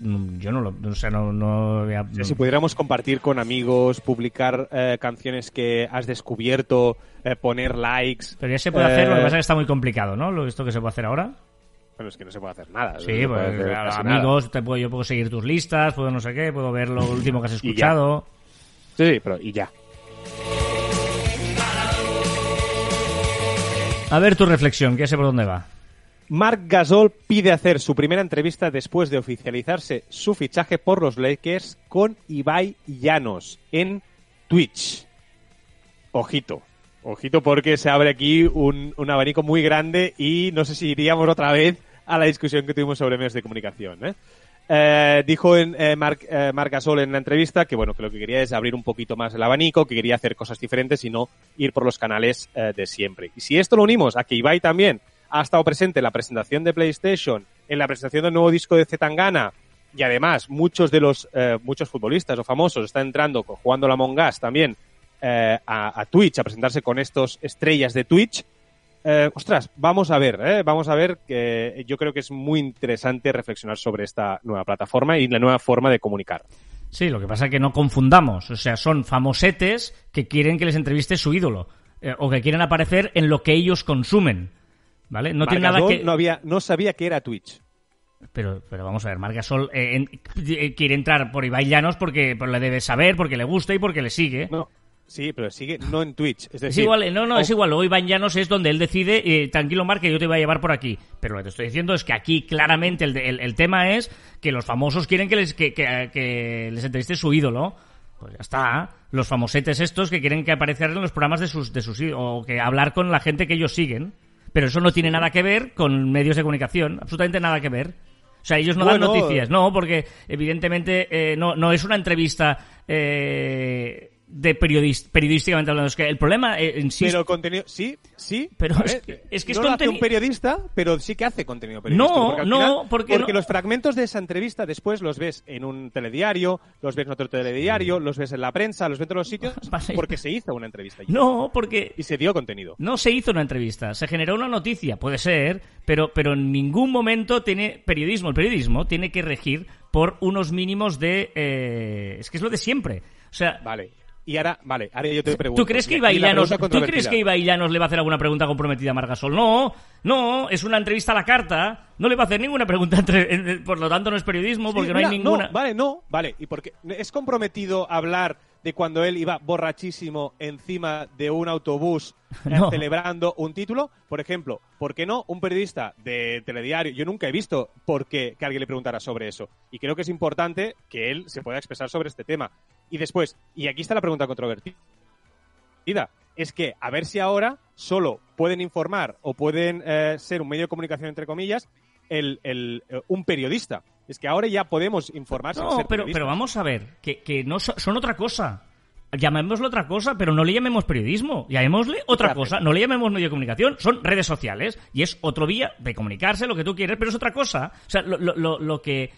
Mm, Yo no lo... O sea, no... Si pudiéramos compartir con amigos, publicar eh, canciones que has descubierto, eh, poner likes. Pero ya se puede hacer, lo que eh, pasa es que está muy complicado, ¿no? Lo esto que se puede hacer ahora. Bueno, es que no se puede hacer nada. Sí, no pues, hacer amigos, te puedo, yo puedo seguir tus listas, puedo no sé qué, puedo ver lo último que has *laughs* escuchado. Sí, sí, pero y ya. A ver tu reflexión, que ya sé por dónde va. Marc Gasol pide hacer su primera entrevista después de oficializarse su fichaje por los Lakers con Ibai Llanos en Twitch. Ojito. Ojito porque se abre aquí un, abanico muy grande y no sé si iríamos otra vez a la discusión que tuvimos sobre medios de comunicación. ¿eh? Eh, dijo en, eh, Marc, eh, Gasol en la entrevista que bueno que lo que quería es abrir un poquito más el abanico, que quería hacer cosas diferentes y no ir por los canales eh, de siempre. Y si esto lo unimos a que Ibai también ha estado presente en la presentación de PlayStation, en la presentación del nuevo disco de Zetangana y además muchos de los eh, muchos futbolistas o famosos están entrando jugando la Among Us también eh, a, Twitch a presentarse con estos estrellas de Twitch. Eh, ostras, vamos a ver, eh, vamos a ver que yo creo que es muy interesante reflexionar sobre esta nueva plataforma y la nueva forma de comunicar. Sí, lo que pasa es que no confundamos. O sea, son famosetes que quieren que les entreviste su ídolo. o que quieren aparecer en lo que ellos consumen. ¿Vale? No tiene nada que... no había, no sabía que era Twitch. Pero, pero vamos a ver, Marc Gasol eh, en- eh, quiere entrar por Ibai Llanos porque, le debe saber, porque le gusta y porque le sigue. No, Sí, pero sigue no en Twitch. Es, Es igual, eh, no, no, o- es igual. Luego Iván Llanos es donde él decide, eh, tranquilo, Marc, que yo te voy a llevar por aquí. Pero lo que te estoy diciendo es que aquí claramente el, el- el tema es que los famosos quieren que les, que, que- que les entreviste su ídolo. Pues ya está. Los famosetes estos que quieren que aparezcan en los programas de sus, de sus o que hablar con la gente que ellos siguen. Pero eso no tiene nada que ver con medios de comunicación. Absolutamente nada que ver. O sea, ellos no Bueno, dan noticias, no, porque evidentemente eh, no, no es una entrevista eh, de periodis- periodísticamente hablando. Es que el problema eh, en sí es- Pero contenido, sí, sí. Pero es que- es que es lo hace un periodista, pero sí que hace contenido periodístico. No, porque al no, final- porque no- los fragmentos de esa entrevista después los ves en un telediario, los ves en otro telediario, los ves en la prensa, los ves en todos los sitios, *laughs* porque se hizo una entrevista. allí. No, porque Y se dio contenido. no se hizo una entrevista, se generó una noticia, puede ser, pero, pero en ningún momento tiene periodismo. El periodismo tiene que regir por unos mínimos de... eh, es que es lo de siempre. O sea, Vale. Y ahora, vale, ahora yo te pregunto. ¿Tú crees que y aquí la Ibai Llanos, pregunta ¿tú crees controvertida. que Ibai Llanos le va a hacer alguna pregunta comprometida a Margasol? No, no, es una entrevista a la carta, no le va a hacer ninguna pregunta, entre- en- por lo tanto no es periodismo, Sí, porque no mira, hay ninguna... vale, no, vale. ¿Y por qué? ¿Es comprometido hablar de cuando él iba borrachísimo encima de un autobús *laughs* No. celebrando un título? Por ejemplo, ¿por qué no un periodista de telediario? Yo nunca he visto por qué que alguien le preguntara sobre eso. Y creo que es importante que él se pueda expresar sobre este tema. Y después, y aquí está la pregunta controvertida. Es que a ver si ahora solo pueden informar o pueden eh, ser un medio de comunicación, entre comillas, el, el, eh, un periodista. Es que ahora ya podemos informar No, pero, pero vamos a ver, que, que no so- son otra cosa. Llamémoslo otra cosa, pero no le llamemos periodismo. Llamémosle otra Claro. cosa. No le llamemos medio de comunicación. Son redes sociales y es otro vía de comunicarse, lo que tú quieres, pero es otra cosa. O sea, lo, lo- lo- lo que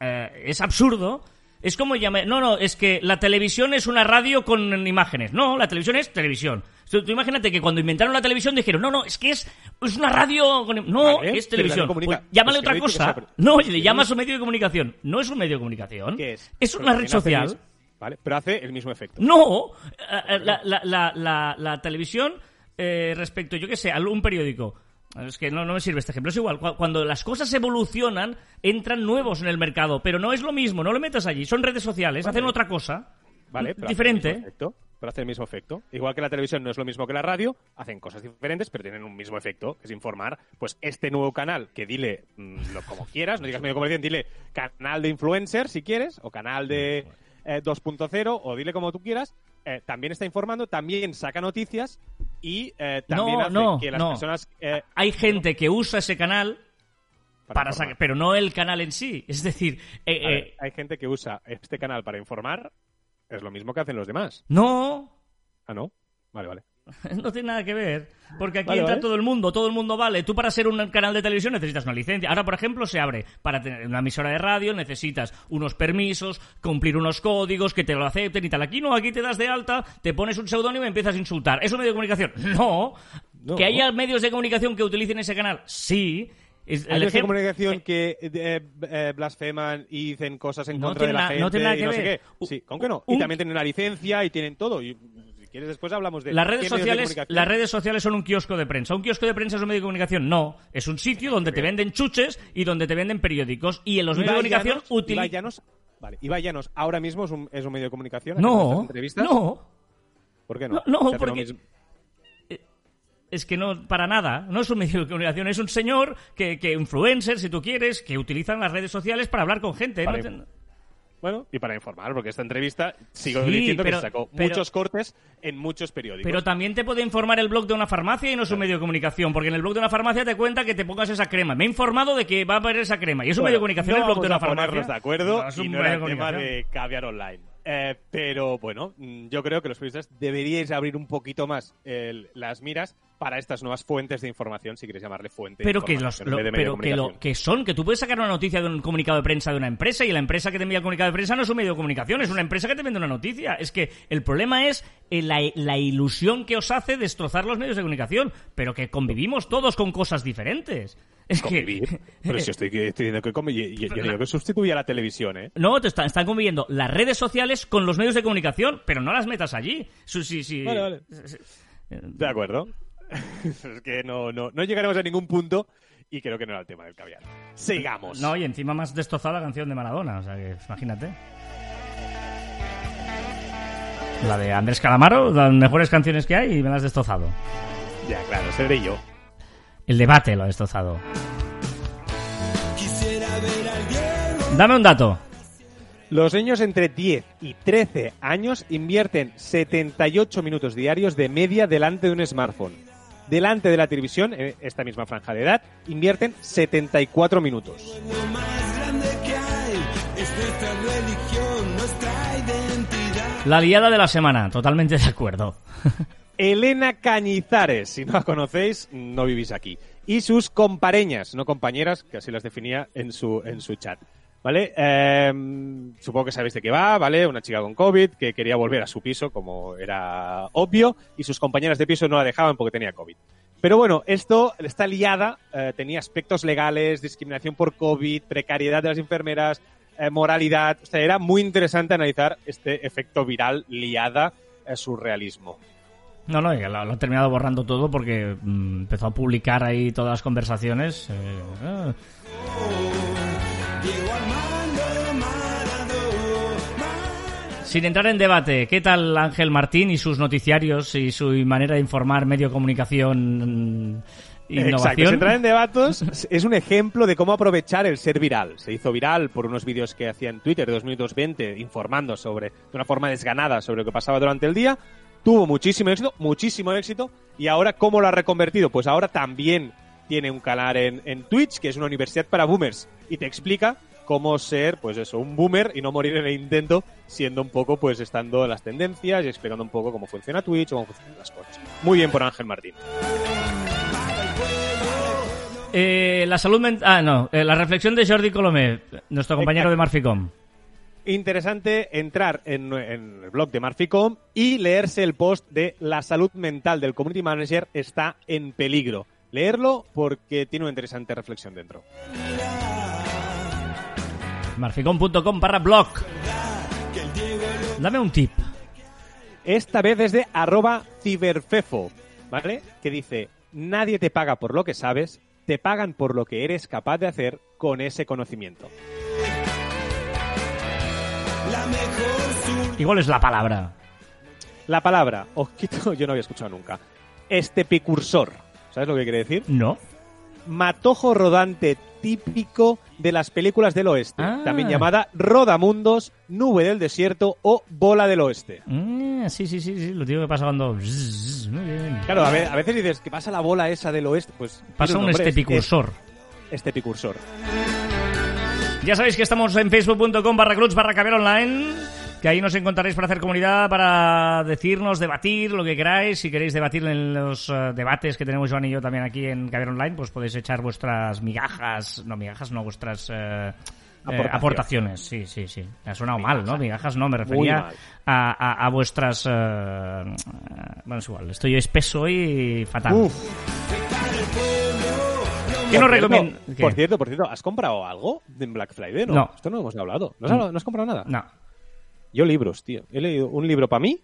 eh, es absurdo es como llamar... No, no, es que la televisión es una radio con imágenes. No, la televisión es televisión. Tú, tú imagínate que cuando inventaron la televisión dijeron, no, no, es que es, es una radio con... No, Vale, es televisión. Pues llámale Pues otra cosa. sea- No, le llamas es- un medio de comunicación. No es un medio de comunicación. ¿Qué es? Es una red social. Vale, pero hace el mismo efecto. No, eh, eh, la, la, la, la, la televisión eh, respecto, yo qué sé, a un periódico. Es que no, no me sirve este ejemplo. Es igual, cu- cuando las cosas evolucionan, entran nuevos en el mercado, pero no es lo mismo, no lo metas allí. Son redes sociales, hacen otra cosa. Vale, pero hace diferente. efecto, pero hace el mismo efecto. Igual que la televisión no es lo mismo que la radio, hacen cosas diferentes, pero tienen un mismo efecto, que es informar. Pues este nuevo canal, que dile mm, lo como quieras, no digas medio comunicación, dile canal de influencer si quieres, o canal de eh, 2.0, o dile como tú quieras, eh, también está informando, también saca noticias y eh, también No, hace no, que las no. personas... eh, Hay gente que usa ese canal para, sacar, pero no el canal en sí. Es decir, eh, ver, eh, hay gente que usa este canal para informar, es lo mismo que hacen los demás. no, Ah, ¿no? Vale, vale. *laughs* No tiene nada que ver, porque aquí Vale, entra vale. todo el mundo, todo el mundo vale. Tú para ser un canal de televisión necesitas una licencia. Ahora, por ejemplo, se abre para tener una emisora de radio, necesitas unos permisos, cumplir unos códigos, que te lo acepten y tal. Aquí no, aquí te das de alta, te pones un seudónimo y empiezas a insultar. ¿Es un medio de comunicación? *laughs* No. No. ¿Que haya medios de comunicación que utilicen ese canal? Sí. Es- Hay medios de comunicación que eh, eh, blasfeman y dicen cosas en No contra de la gente no tiene nada y que no sé ver. qué. Sí, ¿con qué no? Un- Y también tienen una licencia y tienen todo. Y quieres después hablamos de Las redes, sociales, las redes sociales son un kiosco de prensa. ¿Un kiosco de prensa es un medio de comunicación? No. Es un sitio donde te venden chuches y donde te venden periódicos. Y en los medios de comunicación utilizan... Vale, Ibai Llanos ahora mismo es un, es un medio de comunicación. ¿haciendo No, entrevistas? no. ¿Por qué no? No, porque- mismo. Es que no, para nada. No es un medio de comunicación. Es un señor que, que influencer, si tú quieres, que utilizan las redes sociales para hablar con gente. Vale. No Bueno, y para informar, porque esta entrevista sigo Sí, diciendo pero- que se sacó pero- muchos cortes en muchos periódicos. Pero también te puede informar el blog de una farmacia y no es un medio de comunicación, porque en el blog de una farmacia te cuenta que te pongas esa crema. Me he informado de que va a haber esa crema. Y es un Bueno, medio de comunicación no el blog de una farmacia. de acuerdo No, es y un no medio era de el tema de caviar online. Eh, pero bueno, mm, yo creo que los periodistas deberíais abrir un poquito más el- las miras para estas nuevas fuentes de información, si queréis llamarle fuente de Pero que, los, lo- de pero que, lo, comunicación. que son, que tú puedes sacar una noticia de un comunicado de prensa de una empresa y la empresa que te envía el comunicado de prensa no es un medio de comunicación, es una empresa que te vende una noticia. Es que el problema es eh, la, la ilusión que os hace destrozar los medios de comunicación, pero que convivimos todos con cosas diferentes. Es Convivir. que... Pero si estoy, estoy diciendo que convi- yo, yo digo que sustituye a la televisión, ¿eh? No, te están, están conviviendo las redes sociales con los medios de comunicación, pero no las metas allí. Sí, sí. Vale, vale. De acuerdo. *laughs* es que no, no, no llegaremos a ningún punto y creo que no era el tema del caviar. Sigamos. No, y encima más destrozado la canción de Maradona, o sea que imagínate. La de Andrés Calamaro, las mejores canciones que hay y me las has destrozado. Ya, claro, seré yo. El debate lo ha destrozado. Dame un dato. Los niños entre 10 y 13 años invierten 78 minutos diarios de media delante de un smartphone. Delante de la televisión, en esta misma franja de edad, invierten 74 minutos. La liada de la semana, totalmente de acuerdo. Elena Cañizares, si no la conocéis, no vivís aquí. Y sus compareñas, no compañeras, que así las definía en su, en su chat. ¿Vale? Eh, supongo que sabéis de qué va, ¿vale? Una chica con COVID que quería volver a su piso, como era obvio, y sus compañeras de piso no la dejaban porque tenía COVID. Pero bueno, esto, esta liada eh, tenía aspectos legales, discriminación por COVID, precariedad de las enfermeras, eh, moralidad. O sea, era muy interesante analizar este efecto viral, liada, eh, surrealismo. No, no, lo, lo he terminado borrando todo porque mm, empezó a publicar ahí todas las conversaciones. eh, ah. Sin entrar en debate, ¿qué tal Ángel Martín y sus noticiarios y su manera de informar medio de comunicación mm, Exacto, innovación? sin entrar en debates, es un ejemplo de cómo aprovechar el ser viral. Se hizo viral por unos vídeos que hacía en Twitter de 2 minutos 20 informando sobre, de una forma desganada sobre lo que pasaba durante el día. Tuvo muchísimo éxito, muchísimo éxito. Y ahora, ¿cómo lo ha reconvertido? Pues ahora también tiene un canal en, en Twitch, que es una universidad para boomers, y te explica cómo ser, pues eso, un boomer y no morir en el intento, siendo un poco, pues estando en las tendencias y explicando un poco cómo funciona Twitch o cómo funcionan las cosas. Muy bien por Ángel Martín. Eh, la salud mental... Ah, no, eh, la reflexión de Jordi Colomé, nuestro compañero de Marficom. interesante entrar en, en el blog de Marficom y leerse el post de la salud mental del community manager está en peligro. Leerlo porque tiene una interesante reflexión dentro. Marficom.com barra blog. Dame un tip. Esta vez es de arroba ciberfefo, ¿vale? Que dice, nadie te paga por lo que sabes, te pagan por lo que eres capaz de hacer con ese conocimiento. Igual es la palabra. La palabra, ojito, *laughs* yo no había escuchado nunca. Este picursor, ¿sabes lo que quiere decir? No. matojo rodante típico de las películas del oeste, Ah. también llamada Rodamundos, Nube del Desierto o Bola del Oeste. Mm, sí, sí, sí, sí, lo tío que pasa cuando... Claro, a, a veces dices, ¿qué pasa la bola esa del oeste? Pues Pasa un es- estepicursor. es Estepicursor. Ya sabéis que estamos en facebook.com barra clubs barra caber online, que ahí nos encontraréis para hacer comunidad, para decirnos, debatir, lo que queráis. Si queréis debatir en los eh, debates que tenemos Joan y yo también aquí en Caber Online, pues podéis echar vuestras migajas, no migajas, no vuestras... eh, Aportaciones. sí, sí, sí. Me ha sonado mal, ¿no? Migajas no, me refería a, a- a vuestras... eh, bueno, es igual, estoy espeso y fatal. Uf. ¿Qué nos recomiendas? Por cierto, por cierto, ¿has comprado algo en Black Friday? No. No. Esto no hemos hablado. ¿No has, hablado- no has comprado nada? No. Yo libros, tío. He leído un libro para mí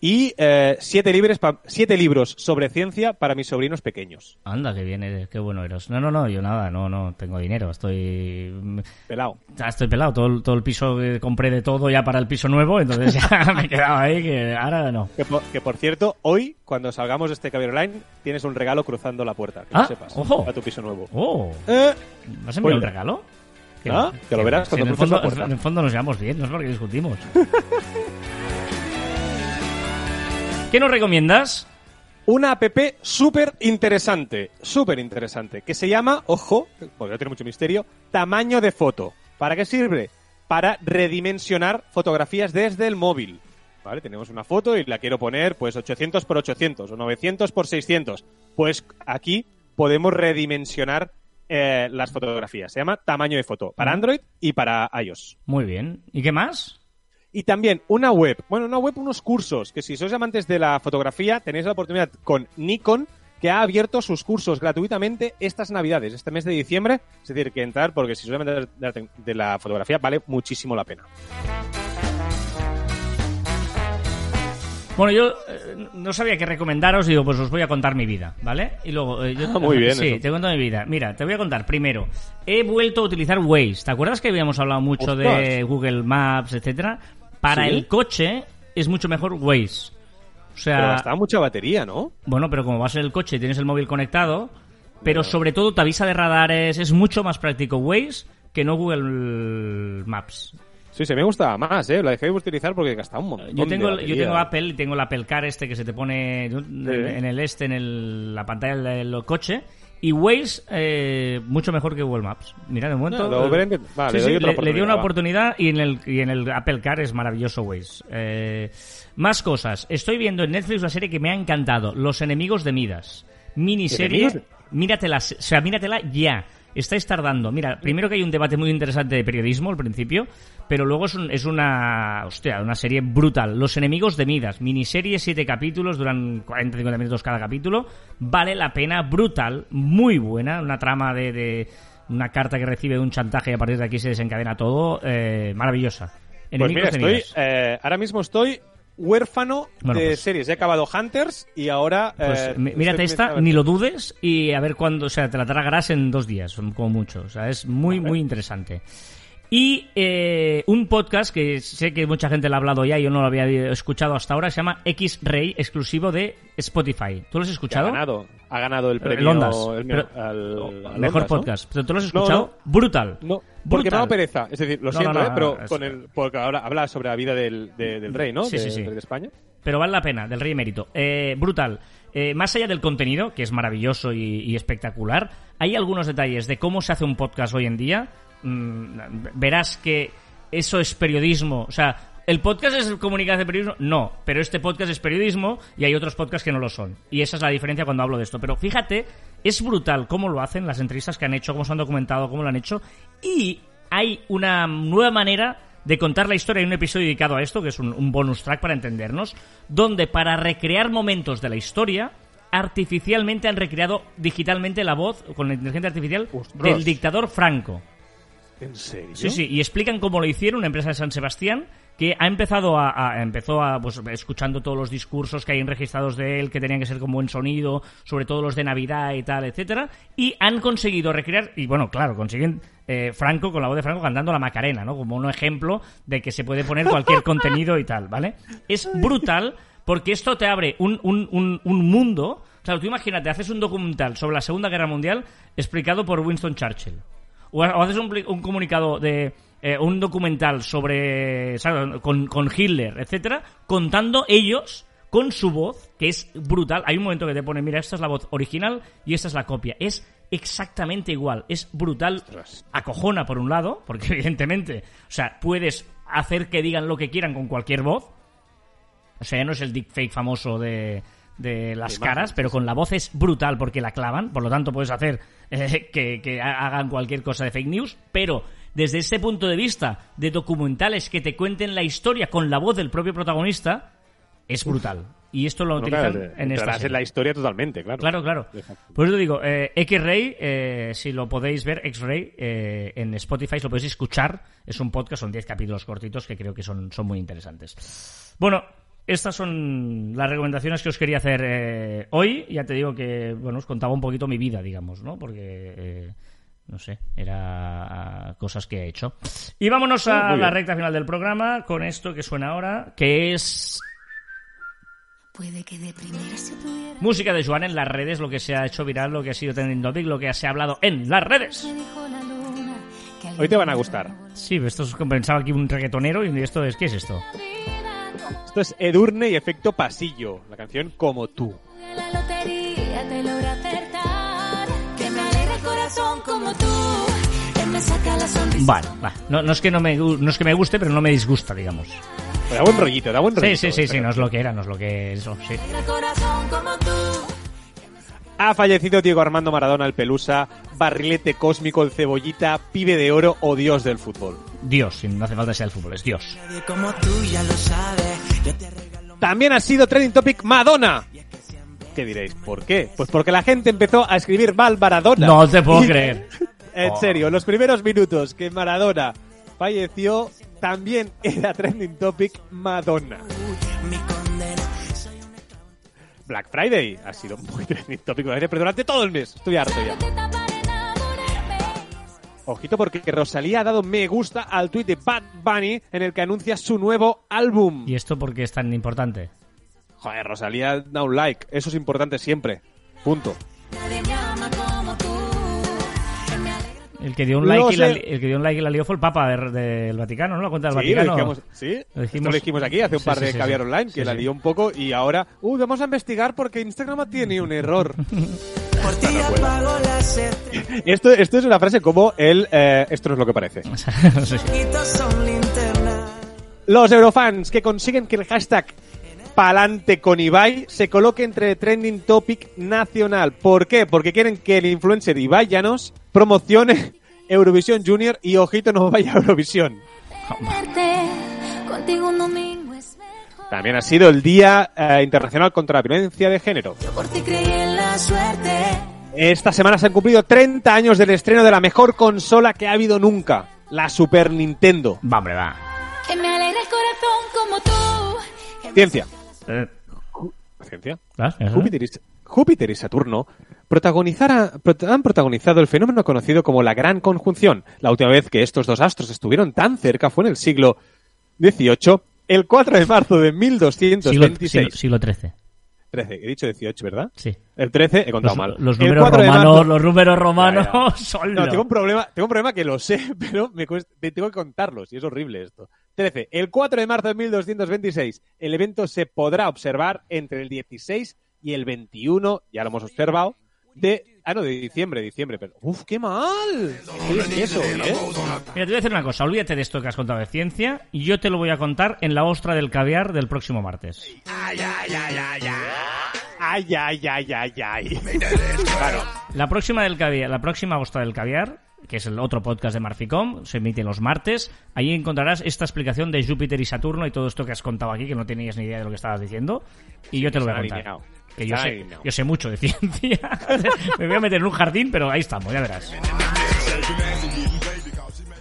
y eh, siete, libros pa- siete libros sobre ciencia para mis sobrinos pequeños. Anda, que viene, qué bueno eres. No, no, no, yo nada, no, no, tengo dinero, estoy... Pelado. Ya estoy pelado, todo, el- todo el piso que compré de todo ya para el piso nuevo, entonces ya *laughs* me he quedado ahí que ahora no. Que por, que por cierto, hoy, cuando salgamos de este Caber Online, tienes un regalo cruzando la puerta. Que Ah, lo sepas. ojo. A tu piso nuevo. Oh, Eh, ¿me has enviado un Spoiler. regalo? Ah, que lo verás si cuando en el, fondo, la puerta. en el fondo nos llevamos bien, no es porque discutimos. *laughs* ¿Qué nos recomiendas? una app súper interesante, súper interesante, que se llama, ojo, porque no tiene mucho misterio, tamaño de foto. ¿Para qué sirve? Para redimensionar fotografías desde el móvil. ¿Vale? Tenemos una foto y la quiero poner pues 800 por 800 o 900 por 600. Pues aquí podemos redimensionar eh, las fotografías. Se llama tamaño de foto para. Android y para iOS. Muy bien. ¿Y qué más? Y también una web, bueno, una web, unos cursos, que si sois amantes de la fotografía, tenéis la oportunidad con Nikon, que ha abierto sus cursos gratuitamente estas navidades, este mes de diciembre. Es decir, que entrar, porque si sois amantes de la fotografía, vale muchísimo la pena. Bueno, yo eh, no sabía qué recomendaros, digo, pues os voy a contar mi vida, ¿vale? Y luego, eh, yo, Ah, muy *laughs* bien Sí, eso. te cuento mi vida. Mira, te voy a contar primero. He vuelto a utilizar Waze. ¿Te acuerdas que habíamos hablado mucho de. Google Maps, etcétera? Para Sí. el coche es mucho mejor Waze. O sea, Pero mucha batería, ¿no? bueno, pero como vas en el coche y tienes el móvil conectado, pero sobre todo te avisa de radares, es mucho más práctico Waze que no Google Maps. Sí, se me gustaba más, ¿eh? La dejé de utilizar porque gastaba un montón Yo tengo, de yo tengo Apple y tengo el Apple Car este que se te pone en en el este, en el- la pantalla del coche. Y Waze, eh, mucho mejor que Google Maps. Mira, de momento. No, lo veré en- va, Sí, le sí, le, le dio una oportunidad, va. oportunidad y en, el, y en el Apple Car es maravilloso Waze. Eh, más cosas. Estoy viendo en Netflix una serie que me ha encantado: Los enemigos de Midas. Miniserie. ¿Enemigos Míratela, o sea, míratela ya. Estáis tardando. Mira, primero que hay un debate muy interesante de periodismo al principio, pero luego es, un- es una, hostia, una serie brutal. Los enemigos de Midas, miniserie, siete capítulos, duran 40-50 minutos cada capítulo. Vale la pena, brutal, muy buena. Una trama de, de una carta que recibe de un chantaje y a partir de aquí se desencadena todo. eh, maravillosa. Pues Enemigos mira, de estoy, Midas. eh, ahora mismo estoy huérfano Bueno, de pues- series. He acabado Hunters y ahora... Pues eh, mírate esta, ni lo dudes y a ver cuándo, o sea, te la tragarás en dos días, como mucho. O sea, es muy, muy interesante. Y eh, un podcast que sé que mucha gente le ha hablado ya, yo no lo había escuchado hasta ahora, se llama X-Ray, exclusivo de Spotify. ¿Tú lo has que Ha escuchado? ganado, ha ganado el El premio... Ondas. el- Pero- al- al Mejor Ondas, ¿no? podcast. ¿Pero tú lo has No, escuchado? no. Brutal. No, porque me Brutal. da pereza. Es decir, lo No, siento, no, no, ¿eh? Pero con el, porque ahora habla sobre la vida del, de- del rey, ¿no? Sí, de, sí, sí. de España. pero vale la pena, del Rey Emérito. Eh, brutal. Eh, más allá del contenido, que es maravilloso y, y espectacular, hay algunos detalles de cómo se hace un podcast hoy en día. Mm, verás que eso es periodismo. O sea, ¿el podcast es comunicación de periodismo? No, pero este podcast es periodismo y hay otros podcasts que no lo son. Y esa es la diferencia cuando hablo de esto. Pero fíjate, es brutal cómo lo hacen, las entrevistas que han hecho, cómo se han documentado, cómo lo han hecho. Y hay una nueva manera de contar la historia. Hay un episodio dedicado a esto, que es un, un bonus track para entendernos, donde para recrear momentos de la historia, artificialmente han recreado digitalmente la voz con la inteligencia artificial Ostras. del dictador Franco. ¿En serio? Sí, sí, y explican cómo lo hicieron, una empresa de San Sebastián, que ha empezado a, a- empezó a, pues, escuchando todos los discursos que hay registrados de él, que tenían que ser con buen sonido, sobre todo los de Navidad y tal, etcétera, y han conseguido recrear, y bueno, claro, consiguen eh, Franco, con la voz de Franco, cantando la Macarena, ¿no? Como un ejemplo de que se puede poner cualquier *laughs* contenido y tal, ¿vale? Es brutal, porque esto te abre un, un, un, un mundo, claro, tú imagínate, haces un documental sobre la Segunda Guerra Mundial explicado por Winston Churchill o ha- o haces un comunicado de eh, un documental sobre ¿sabes? Con, con Hitler, etcétera, contando ellos con su voz, que es brutal. Hay un momento que te pone, mira, esta es la voz original y esta es la copia. Es exactamente igual, es brutal. Acojona por un lado, porque *laughs* evidentemente, o sea, puedes hacer que digan lo que quieran con cualquier voz. O sea, ya no es el deepfake famoso de, de las caras, pero con la voz es brutal porque la clavan, por lo tanto puedes hacer eh, que, que ha- hagan cualquier cosa de fake news, pero desde ese punto de vista de documentales que te cuenten la historia con la voz del propio protagonista, es brutal. Y esto lo No, utilizan claro, en esta entrarás en serie. la historia totalmente, claro. Claro, claro. Por eso digo, eh, X-Ray, eh, si lo podéis ver, X-Ray, eh, en Spotify, lo podéis escuchar. Es un podcast, son 10 capítulos cortitos que creo que son, son muy interesantes. Bueno, estas son las recomendaciones que os quería hacer eh, hoy. Ya te digo que, bueno, os contaba un poquito mi vida, digamos, ¿no? Porque, eh, no sé, era ah, cosas que he hecho. Y vámonos a la recta final del programa con esto que suena ahora, que es Puede que de primera se pudiera. Música de Joan en las redes, lo que se ha hecho viral, lo que ha sido trending topic, lo que se ha hablado en las redes. Hoy te van a gustar. Sí, esto es pensaba aquí un reggaetonero y esto es ¿qué es esto? Esto es Edurne y Efecto Pasillo, la canción Como tú. La lotería te logra acertar. Que me alegra el corazón como tú. Él me saca la sonrisa. Vale, va. No, no es que no me no es que me guste, pero no me disgusta, digamos. Da buen rollito, da buen Sí, rollito. sí, sí, sí, esta no es lo que era, no es lo que sí. Tú. Ha fallecido Diego Armando Maradona, el Pelusa, barrilete cósmico, el cebollita, pibe de oro o dios del fútbol. Dios, no hace falta ser el fútbol, es Dios. como tú ya lo sabes. También ha sido trending topic Madonna. ¿Qué diréis? ¿Por qué? Pues porque la gente empezó a escribir mal Maradona. No te puedo *laughs* creer. *laughs* En serio, los primeros minutos que Maradona falleció, también era trending topic Madonna. Black Friday ha sido muy *laughs* trending topic, durante todo el mes. Estoy harto ya. Ojito porque Rosalía ha dado me gusta al tuit de Bad Bunny en el que anuncia su nuevo álbum. ¿Y esto por qué es tan importante? Joder, Rosalía da un like, eso es importante siempre. Punto. El que dio un Lo like, y la, el que dio un like y la lió fue el Papa de- del Vaticano, ¿no? La cuenta del Sí, lo Vaticano. dijimos, sí, Lo dijimos- lo dijimos aquí hace un Sí, par de sí, caviar online, que la lió un poco y ahora, uh, vamos a investigar porque Instagram tiene un error. *laughs* Por ti apago las estrellas. esto, esto es una frase como el, eh, esto no es lo que parece. *laughs* Linternas. Los eurofans que consiguen que el hashtag Palante con Ibai se coloque entre trending topic nacional. ¿Por qué? Porque quieren que el influencer Ibai Llanos promocione Eurovisión Junior y ojito no vaya a Eurovisión. Contigo. También ha sido el Día eh, Internacional contra la Violencia de Género. Yo por ti creí en la suerte. Esta semana se han cumplido 30 años del estreno de la mejor consola que ha habido nunca, la Super Nintendo. Va, hombre, va. Que me alegra el corazón como tú. Ciencia. Eh, Ciencia. ¿vas? ¿Eso? Júpiter y, Júpiter y Saturno protagonizara- prot- han protagonizado el fenómeno conocido como la Gran Conjunción. La última vez que estos dos astros estuvieron tan cerca fue en el siglo XVIII, el 4 de marzo de Siglo, 1226. siglo, siglo XIII. 13, he dicho 18, ¿verdad? Sí. El 13 he contado Los, mal. los números 4 de romanos, marzo- los números romanos Ya, ya. son *laughs* No, tengo un problema, tengo un problema que lo sé, *laughs* pero me cuesta- te- tengo que contarlos y es horrible esto. 13. El 4 de marzo de 1226, el evento se podrá observar entre el 16 y el 21, ya lo hemos observado, de... Ah, no, de diciembre, diciembre, pero... ¡Uf, qué mal! ¿Qué es eso, eh? Mira, te voy a decir una cosa, olvídate de esto que has contado de ciencia y yo te lo voy a contar en la ostra del caviar del próximo martes. Ay, ay, ay, ay, ay. Claro. La próxima del caviar, la próxima ostra del caviar, que es el otro podcast de Marficom, se emite los martes. Ahí encontrarás esta explicación de Júpiter y Saturno y todo esto que has contado aquí, que no tenías ni idea de lo que estabas diciendo. Y yo te lo voy a contar. alineados. Que yo sé, yo sé mucho de *laughs* ciencia. Me voy a meter en un jardín, pero ahí estamos, ya verás.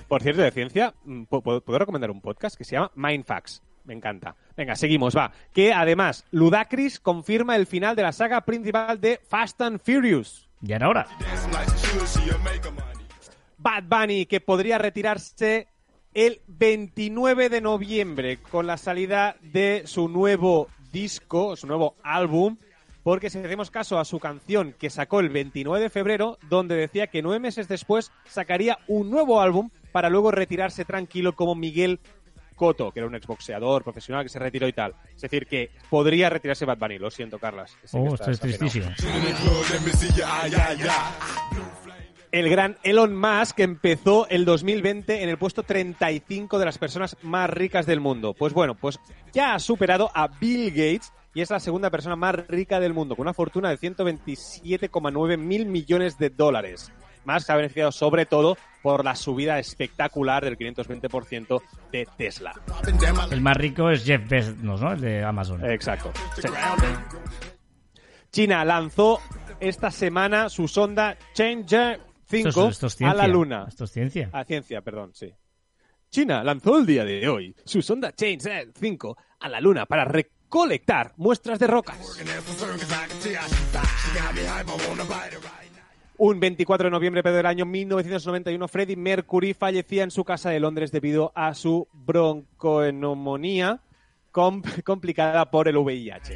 Por cierto, de ciencia, mm, pu- ¿puedo, puedo recomendar un podcast que se llama Mindfax. Me encanta. Venga, seguimos, va. Que además, Ludacris confirma el final de la saga principal de Fast and Furious. Ya era hora. Bad Bunny, que podría retirarse el 29 de noviembre con la salida de su nuevo disco, su nuevo álbum, porque si hacemos caso a su canción que sacó el 29 de febrero, donde decía que nueve meses después sacaría un nuevo álbum para luego retirarse tranquilo como Miguel Cotto, que era un exboxeador profesional que se retiró y tal. Es decir, que podría retirarse Bad Bunny, lo siento, Carlas. Que Oh, esto es tristísimo. El gran Elon Musk empezó el 2020 en el puesto 35 de las personas más ricas del mundo. Pues bueno, pues ya ha superado a Bill Gates y es la segunda persona más rica del mundo, con una fortuna de 127,9 mil millones de dólares. Musk se ha beneficiado sobre todo por la subida espectacular del 520% de Tesla. El más rico es Jeff Bezos, ¿no? El de Amazon. Exacto. Sí. China lanzó esta semana su sonda Changer 5 Esto es- esto es a la Luna. Esto es ciencia. A ciencia, perdón, sí. China lanzó el día de hoy su sonda Changer 5 a la Luna para recolectar muestras de rocas. Un 24 de noviembre del año 1991, Freddie Mercury fallecía en su casa de Londres debido a su broncoenomonía com- complicada por el VIH.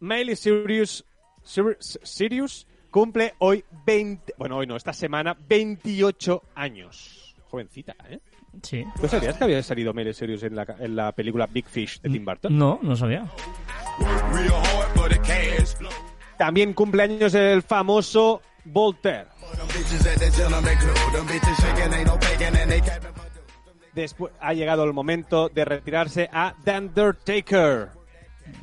Miley Sirius, Sir- Sirius cumple hoy 20, bueno, hoy no, esta semana 28 años. Jovencita, ¿eh? Sí. ¿Tú sabías que había salido Miley Sirius en la, en la película Big Fish de Tim Burton? No, no sabía. También cumpleaños el famoso Voltaire. Después ha llegado el momento de retirarse a The Undertaker.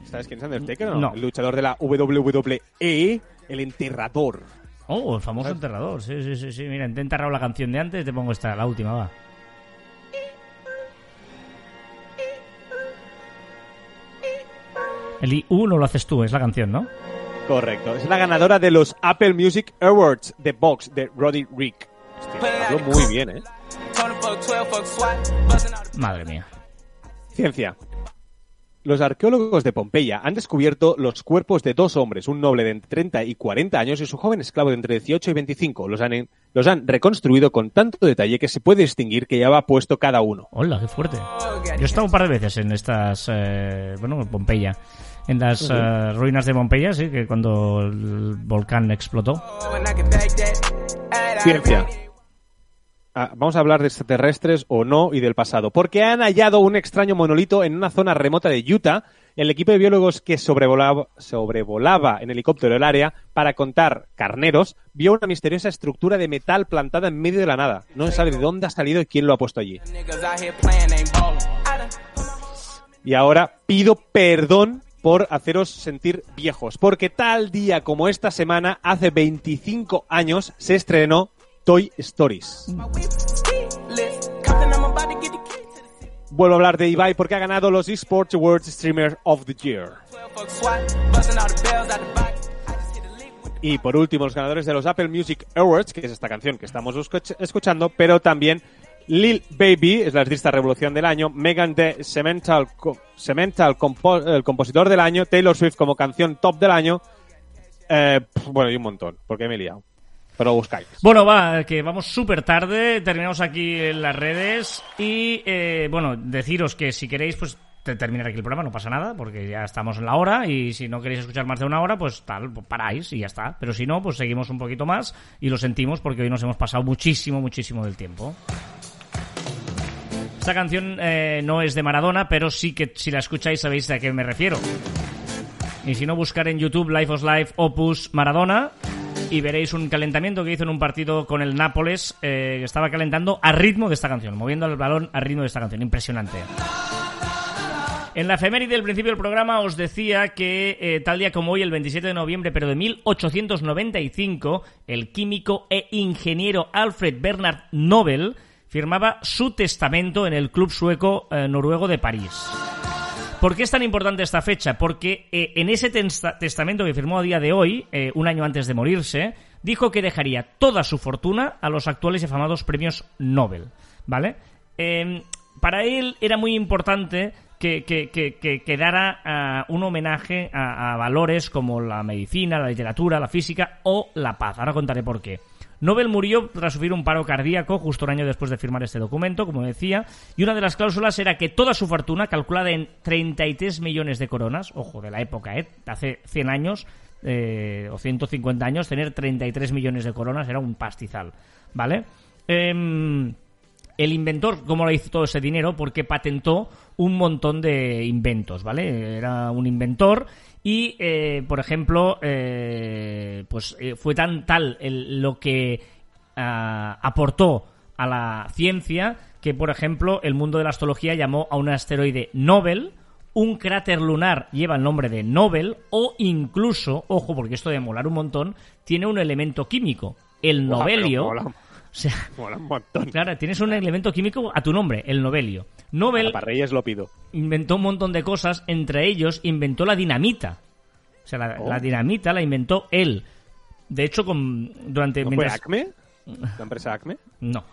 ¿Sabes quién es Undertaker? No. No. El luchador de la WWE, el enterrador. Oh, el famoso enterrador. Sí, sí, sí, sí. Mira, intenta la canción de antes, te pongo esta, la última, va. El I1 lo haces tú, es la canción, ¿no? Correcto. Es la ganadora de los Apple Music Awards de Box de Roddy Rick. Hostia, hablo muy bien, ¿eh? Madre mía. Ciencia. los arqueólogos de Pompeya han descubierto los cuerpos de dos hombres, un noble de entre 30 y 40 años y su joven esclavo de entre 18 y 25. Los han, los han reconstruido con tanto detalle que se puede distinguir que lleva puesto cada uno. Hola, qué fuerte. Yo he estado un par de veces en estas, eh, bueno, en Pompeya. En las eh, ruinas de Pompeya, sí, que cuando el volcán explotó. Ciencia. Ah, vamos a hablar de extraterrestres o no y del pasado. Porque han hallado un extraño monolito en una zona remota de Utah. El equipo de biólogos que sobrevolaba, sobrevolaba en helicóptero el área para contar carneros vio una misteriosa estructura de metal plantada en medio de la nada. No se sabe de dónde ha salido y quién lo ha puesto allí. Y ahora pido perdón por haceros sentir viejos, porque tal día como esta semana, hace 25 años, se estrenó Toy Stories. Vuelvo a hablar de Ibai porque ha ganado los eSports Awards Streamer of the Year. Y por último, los ganadores de los Apple Music Awards, que es esta canción que estamos escuch- escuchando, pero también Lil Baby, es la artista revolución del año, Megan The Cemental, el compositor del año, Taylor Swift como canción top del año, eh, bueno, y un montón, porque me he liado. Pero buscáis. Bueno, va, que vamos súper tarde, terminamos aquí en las redes y, eh, bueno, deciros que si queréis, pues te- terminar aquí el programa, no pasa nada, porque ya estamos en la hora y si no queréis escuchar más de una hora, pues tal, pues paráis y ya está. Pero si no, pues seguimos un poquito más y lo sentimos porque hoy nos hemos pasado muchísimo, muchísimo del tiempo. Esta canción eh, no es de Maradona, pero sí que si la escucháis sabéis a qué me refiero. Y si no, buscar en YouTube Life of Life Opus Maradona y veréis un calentamiento que hizo en un partido con el Nápoles eh, que estaba calentando a ritmo de esta canción, moviendo el balón a ritmo de esta canción. Impresionante. En la efeméride del principio del programa os decía que eh, tal día como hoy, el 27 de noviembre, pero de 1895, el químico e ingeniero Alfred Bernard Nobel firmaba su testamento en el club sueco eh, noruego de París. ¿Por qué es tan importante esta fecha? Porque eh, en ese testa- testamento que firmó a día de hoy, eh, un año antes de morirse, dijo que dejaría toda su fortuna a los actuales y afamados premios Nobel. ¿Vale? Eh, para él era muy importante que, que, que, que quedara ah, un homenaje a valores como la medicina, la literatura, la física o la paz. Ahora contaré por qué. Nobel murió tras sufrir un paro cardíaco justo un año después de firmar este documento, como decía, y una de las cláusulas era que toda su fortuna, calculada en 33 millones de coronas, ojo, de la época, ¿eh? hace 100 años eh, o 150 años, tener 33 millones de coronas era un pastizal, ¿vale? Em, el inventor, ¿cómo lo hizo todo ese dinero? Porque patentó un montón de inventos, ¿vale? Era un inventor y, eh, por ejemplo, eh, pues eh, fue tan tal el- lo que ah, aportó a la ciencia que, por ejemplo, el mundo de la astrología llamó a un asteroide Nobel, un cráter lunar lleva el nombre de Nobel o incluso, ojo, porque esto de molar un montón, tiene un elemento químico, el mola. O sea, *laughs* Mola un montón. Claro, tienes un elemento químico a tu nombre, el novelio. Nobel Para Reyes lo pido. inventó un montón de cosas, entre ellos inventó la dinamita. O sea, la, Oh. la dinamita la inventó él. De hecho, con, durante... ¿No fue mientras- Acme? *laughs* ¿La empresa Acme? no.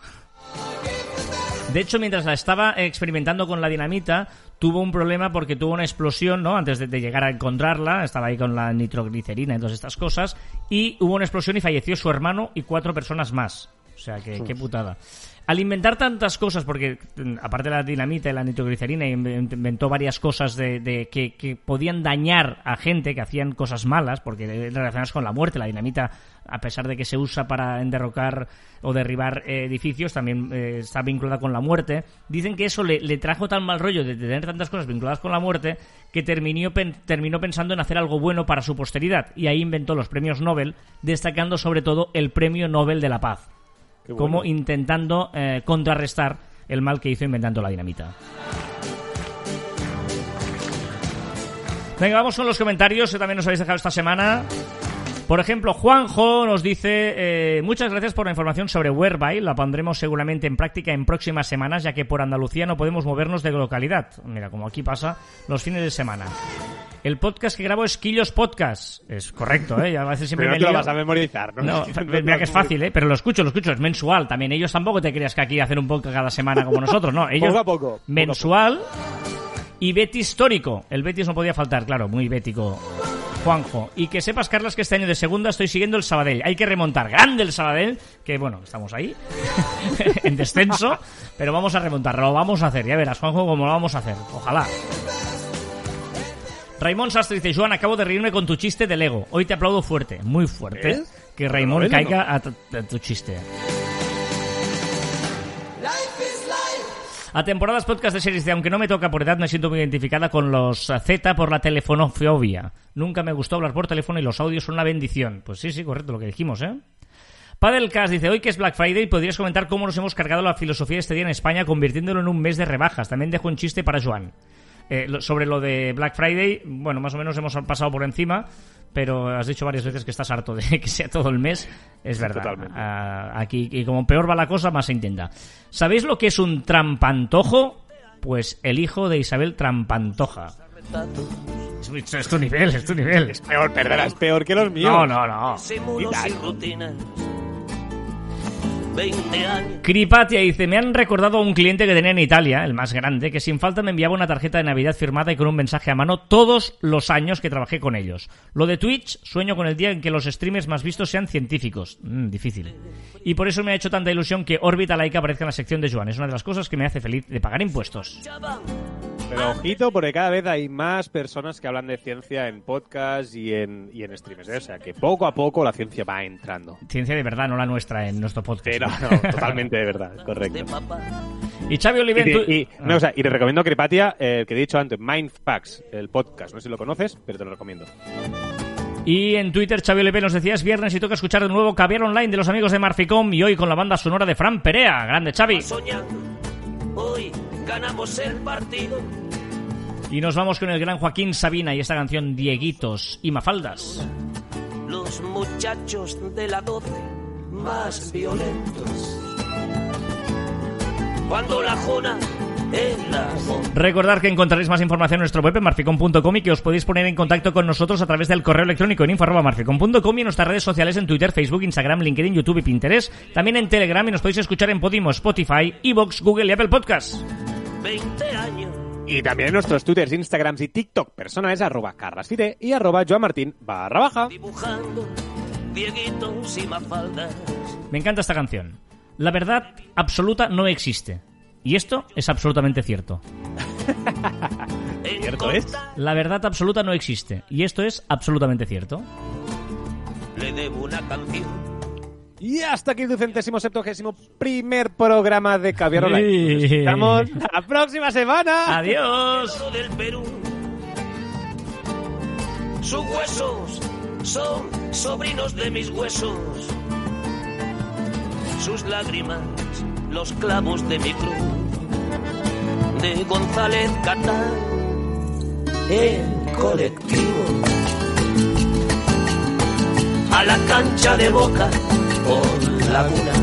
De hecho, mientras la estaba experimentando con la dinamita, tuvo un problema porque tuvo una explosión, ¿no? Antes de, de llegar a encontrarla, estaba ahí con la nitroglicerina y todas estas cosas, y hubo una explosión y falleció su hermano y cuatro personas más. O sea, que qué putada. Al inventar tantas cosas, porque mm, aparte de la dinamita y la nitroglicerina, inven- inventó varias cosas de, de que, que podían dañar a gente, que hacían cosas malas, porque relacionadas con la muerte. La dinamita, a pesar de que se usa para enderrocar o derribar eh, edificios, también eh, está vinculada con la muerte. Dicen que eso le, le trajo tan mal rollo de tener tantas cosas vinculadas con la muerte que terminó, pen- terminó pensando en hacer algo bueno para su posteridad. Y ahí inventó los premios Nobel, destacando sobre todo el Premio Nobel de la Paz Qué como bueno. intentando eh, contrarrestar el mal que hizo inventando la dinamita. Venga, vamos con los comentarios que también nos habéis dejado esta semana. Por ejemplo, Juanjo nos dice eh, muchas gracias por la información sobre Whereby. La pondremos seguramente en práctica en próximas semanas, ya que por Andalucía no podemos movernos de localidad. Mira, como aquí pasa los fines de semana. El podcast que grabo es Quillos Podcast. Es correcto, ¿eh? Ya a veces siempre Pero no te lo vas a memorizar, ¿no? No, *laughs* mira que es fácil, ¿eh? Pero lo escucho, lo escucho, es mensual. También ellos tampoco te creas que aquí hacen un podcast cada semana como nosotros, ¿no? *laughs* Ellos Poco a poco, poco a mensual Y Betis histórico. El Betis no podía faltar, claro, muy bético. Juanjo. Y que sepas, Carlas, que este año de segunda estoy siguiendo el Sabadell. Hay que remontar. Grande el Sabadell, que bueno, estamos ahí, *laughs* en descenso, pero vamos a remontar. Lo vamos a hacer. Ya verás, Juanjo, cómo lo vamos a hacer. Ojalá. Raimón Sastre dice, Joan, acabo de reírme con tu chiste de Lego. Hoy te aplaudo fuerte, muy fuerte, ¿Ves? que Raimón caiga a tu, a tu chiste. A temporadas podcast de series de Aunque no me toca por edad, me siento muy identificada con los eh, Z por la telefonofobia. Nunca me gustó hablar por teléfono y los audios son una bendición. Pues sí, sí, correcto, lo que dijimos, ¿eh? Padelcast dice, hoy que es Black Friday, podrías comentar cómo nos hemos cargado la filosofía de este día en España convirtiéndolo en un mes de rebajas. También dejo un chiste para Joan. Eh, sobre lo de Black Friday, bueno, más o menos hemos pasado por encima, pero has dicho varias veces que estás harto de *laughs* que sea todo el mes. Es verdad. Totalmente. Ah, aquí, y como peor va la cosa, más se intenta. ¿Sabéis lo que es un trampantojo? Pues el hijo de Isabel Trampantoja. Es, es tu nivel, es tu nivel. Es peor, perdona, es peor que los míos. No, no, no. 20 años. Cripatia dice, me han recordado a un cliente que tenía en Italia, el más grande, que sin falta me enviaba una tarjeta de Navidad firmada y con un mensaje a mano todos los años que trabajé con ellos. Lo de Twitch, sueño con el día en que los streamers más vistos sean científicos. Mm, difícil. Y por eso me ha hecho tanta ilusión que Órbita Laica aparezca en la sección de Joan. Es una de las cosas que me hace feliz de pagar impuestos. Pero ojito, porque cada vez hay más personas que hablan de ciencia en podcast y en, y en streams. ¿eh? O sea que poco a poco la ciencia va entrando. Ciencia de verdad, no la nuestra en nuestro podcast. Pero no, *laughs* totalmente de verdad, correcto. Y Xavi Y, Oliver... te- tú- y- Ah. no, o sea, y te recomiendo Cripatia, eh, que he dicho antes, Mindfax, el podcast. No sé si lo conoces, pero te lo recomiendo. Y en Twitter, Xavi Oliver nos decía, es viernes y toca escuchar de nuevo Caviar Online de los amigos de Marficom y hoy con la banda sonora de Fran Perea. Grande, Xavi. Hoy ganamos el partido. Y nos vamos con el gran Joaquín Sabina y esta canción Dieguitos y Mafaldas. Los muchachos de la 12 más violentos. Cuando la jona. Recordad que encontraréis más información en nuestro web en marficom.com y que os podéis poner en contacto con nosotros a través del correo electrónico en info.marficom.com y en nuestras redes sociales en Twitter, Facebook, Instagram, LinkedIn, YouTube y Pinterest. También en Telegram y nos podéis escuchar en Podimo, Spotify, Evox, Google y Apple Podcasts. 20 años. Y también en nuestros Twitters, Instagrams y TikTok personales, arroba carrasfide y arroba joanmartin barra baja. Dibujando Dieguitos y Mafaldas. Me encanta esta canción. La verdad absoluta no existe. Y esto es absolutamente cierto. *laughs* ¿Cierto es? Conta La verdad absoluta no existe. Y esto es absolutamente cierto. Le debo una canción. Y hasta aquí el ducentésimo septuagésimo primer programa de Caviar Online. Sí. Nos escuchamos la próxima semana. Adiós. Oro del Perú. Sus huesos son sobrinos de mis huesos. Sus lágrimas, los clavos de mi cruz. De González Catán, el colectivo. A la cancha de boca por laguna.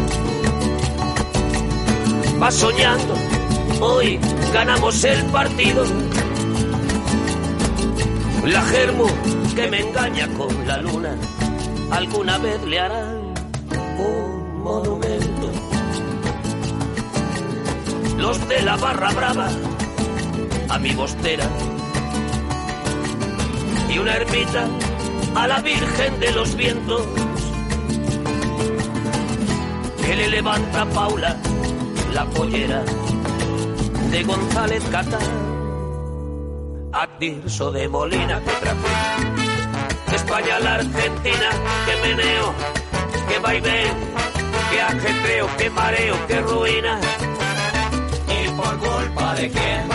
Va soñando, hoy ganamos el partido. La germo que me engaña con la luna, alguna vez le harán un monumento. Los de la barra brava, a mi bostera. Y una ermita a la Virgen de los Vientos. Que le levanta Paula la pollera de González Catán. A Tirso de Molina que traje. De España a la Argentina, que meneo, que vaivén, que ajetreo, que mareo, que ruina. ¿Y por culpa de quién?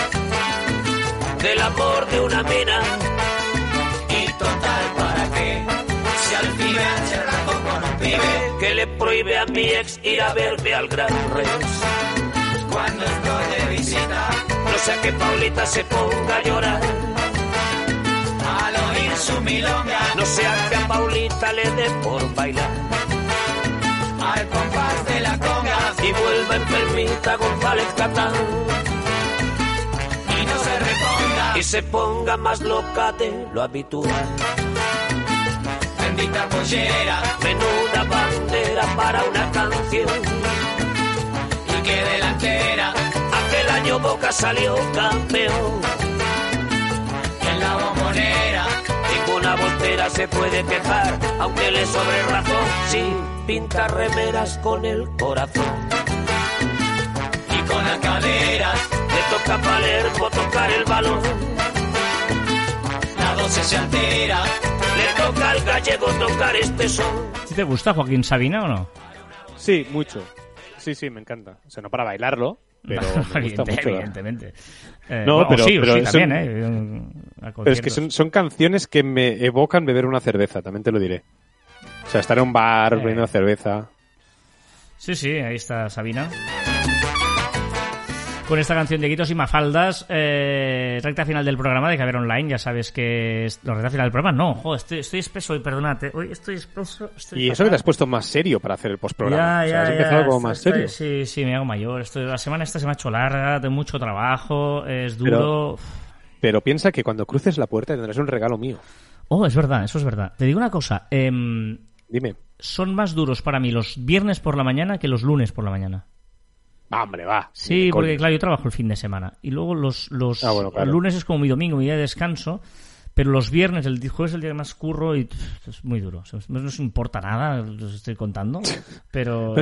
Del amor de una mina. ¿Y total para qué? Si al pibe hace rato con un pibe que le prohíbe a mi ex ir a verme al Gran Rex. Cuando estoy de visita, no sea que Paulita se ponga a llorar. Al oír su milonga, no sea que a Paulita le dé por bailar. Al y vuelva enfermita González Catán. Y no se reponga, y se ponga más loca de lo habitual. Bendita pollera, menuda bandera para una canción. Y que delantera, aquel año Boca salió campeón. una bombonera. Ninguna voltera se puede quejar, aunque le sobre razón, sí, pinta remeras con el corazón. Y con la cadera le toca a Palermo tocar el balón. La doce se altera, le toca al gallego tocar este son. ¿Sí te gusta Joaquín Sabina o no? Sí, mucho. Sí, sí, me encanta. O sea, no para bailarlo, pero *laughs* me gusta Evidente- mucho. evidentemente. Eh, No, pero- sí, pero sí, son- también, ¿eh? Pero es que son, son canciones que me evocan beber una cerveza, también te lo diré. O sea, estar en un bar Eh. bebiendo cerveza. Sí, sí, ahí está Sabina. Con esta canción de Guitos y Mafaldas, eh, recta final del programa de Caber Online, ya sabes que es... No, recta final del programa, no, joder, estoy, estoy espeso hoy, perdónate. Hoy estoy espeso, estoy Y eso que te has puesto más serio para hacer el postprograma. Ya, o sea, ya, has ya, empezado como más estoy- serio. Sí, sí, me hago mayor. Estoy, la semana esta se me ha hecho larga, de mucho trabajo, es duro. Pero piensa que cuando cruces la puerta tendrás un regalo mío. Oh, es verdad, eso es verdad. Te digo una cosa, em, Dime. son más duros para mí los viernes por la mañana que los lunes por la mañana. Va, hombre, va. Sí, porque claro, yo trabajo el fin de semana. Y luego los, los Ah, bueno, claro. el lunes es como mi domingo, mi día de descanso. Pero los viernes, el jueves es el día que más curro y es muy duro. O sea, no nos importa nada, os estoy contando. *laughs* Pero,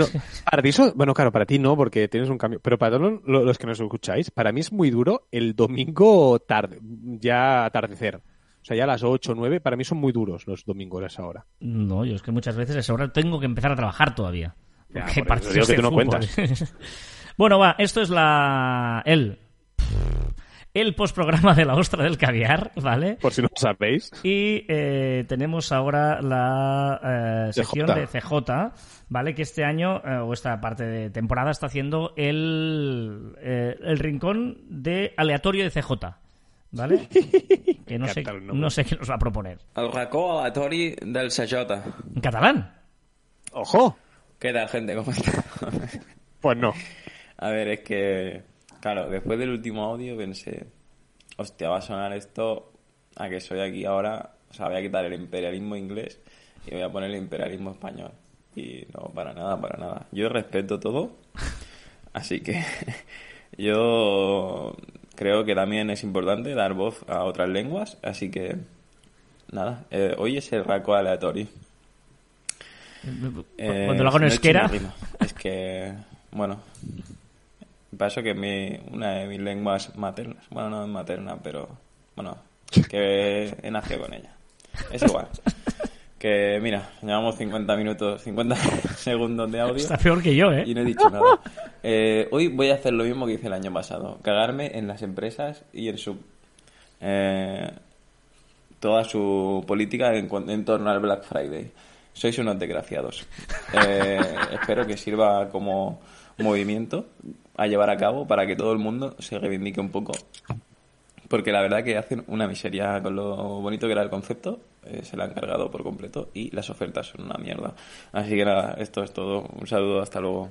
para ti eso, bueno, claro, para ti no, porque tienes un cambio. Pero para todos lo- los que nos escucháis, para mí es muy duro el domingo tarde, ya atardecer. O sea, ya a las 8 o 9, para mí son muy duros los domingos a esa hora. no, yo es que muchas veces a esa hora tengo que empezar a trabajar todavía. Ya, Porque por eso digo que tú no fútbol. *laughs* bueno, va, esto es la... El... El postprograma de la ostra del caviar, ¿vale? Por si no lo sabéis. Y eh, tenemos ahora la eh, sección CJ. de CJ, ¿vale? Que este año, eh, o esta parte de temporada, está haciendo el, eh, el rincón de aleatorio de CJ, ¿ale? *laughs* Que no sé, no sé qué nos va a proponer. El racó aleatori del CJ. ¿En catalán? ¡Ojo! ¿Qué tal, gente? ¿Cómo está? Pues no. A ver, es que, claro, después del último audio pensé, hostia, va a sonar esto a que soy aquí ahora, o sea, voy a quitar el imperialismo inglés y voy a poner el imperialismo español. Y no, para nada, para nada. Yo respeto todo, *laughs* así que *laughs* yo creo que también es importante dar voz a otras lenguas, así que nada, eh, hoy es el raco aleatorio. Eh, Cuando lo hago en no he rima. Es que, bueno, paso que mi, una de mis lenguas maternas, bueno, no es materna, pero, bueno, *laughs* que he nacido con ella. Es igual. Que, mira, llevamos 50 minutos, 50 *laughs* segundos de audio Está peor que yo, ¿eh? y no he dicho nada. *laughs* Eh, hoy voy a hacer lo mismo que hice el año pasado, cagarme en las empresas y en su... eh, toda su política en, en torno al Black Friday. Sois unos desgraciados. Eh, espero que sirva como movimiento a llevar a cabo para que todo el mundo se reivindique un poco. Porque la verdad que hacen una miseria con lo bonito que era el concepto. eh, se la han cargado por completo y las ofertas son una mierda. Así que nada, esto es todo. Un saludo, hasta luego.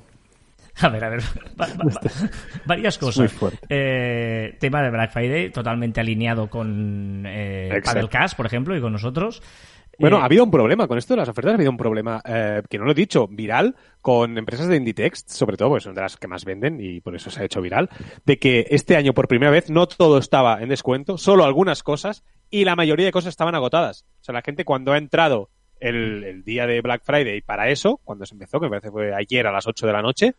A ver, a ver. va- va- va- varias muy cosas. fuerte. Eh, tema de Black Friday, totalmente alineado con eh. Padelcast, por ejemplo, y con nosotros. Bueno, ha habido un problema con esto de las ofertas, ha habido un problema, eh, que no lo he dicho, viral, con empresas de Inditext, sobre todo, porque son de las que más venden y por eso se ha hecho viral, de que este año por primera vez no todo estaba en descuento, solo algunas cosas, y la mayoría de cosas estaban agotadas. O sea, la gente cuando ha entrado el, día de Black Friday para eso, cuando se empezó, que me parece fue ayer a las 8 de la noche,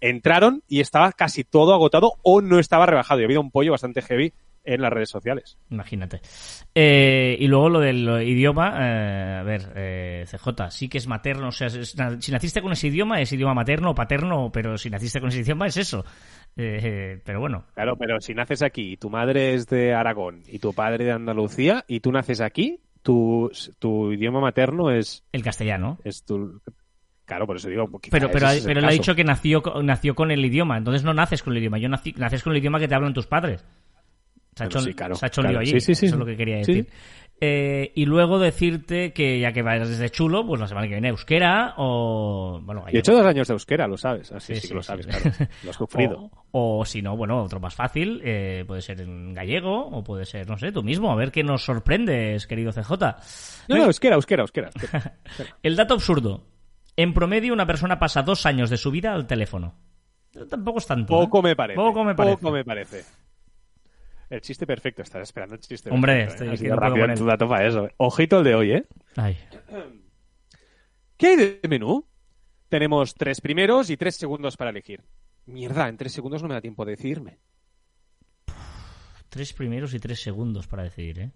entraron y estaba casi todo agotado o no estaba rebajado. Y ha habido un pollo bastante heavy en las redes sociales. Imagínate. Eh, y luego lo del idioma, eh, a ver, eh, CJ, sí que es materno, o sea, es- si naciste con ese idioma es idioma materno o paterno, pero si naciste con ese idioma es eso. Eh, pero bueno, Claro, pero si naces aquí y tu madre es de Aragón y tu padre de Andalucía y tú naces aquí, tu, tu idioma materno es, el castellano. es tu... Claro, por eso digo... quizá Pero, pero, es pero él ha dicho que nació, nació con el idioma, entonces no naces con el idioma, yo nací, naces con el idioma que te hablan tus padres. Se ha hecho, sí, claro, se ha hecho claro. lío allí, Sí, sí, eso es lo que quería decir. Eh, y luego decirte que ya que vas desde chulo, pues la semana que viene euskera o... Bueno, he hecho dos años de euskera, lo sabes. Así sí, Sí, que lo sabes, claro. Lo has sufrido. *laughs* O, o si no, bueno, otro más fácil, eh, puede ser en gallego o puede ser, no sé, tú mismo, a ver qué nos sorprendes, querido CJ. No, no, euskera, euskera, euskera. *laughs* euskera. El dato absurdo. En promedio, una persona pasa dos años de su vida al teléfono. Tampoco es tanto. ¿eh? Poco me parece. Poco me parece. Poco me parece. El chiste perfecto, estás esperando el chiste Hombre, perfecto, estoy ¿eh? Que no rápido él. tu dato para eso. Ojito el de hoy, ¿eh? Ay. ¿Qué hay de menú? Tenemos tres primeros y tres segundos para elegir. Mierda, en tres segundos no me da tiempo de decidirme. Tres primeros y tres segundos para decidir, ¿eh?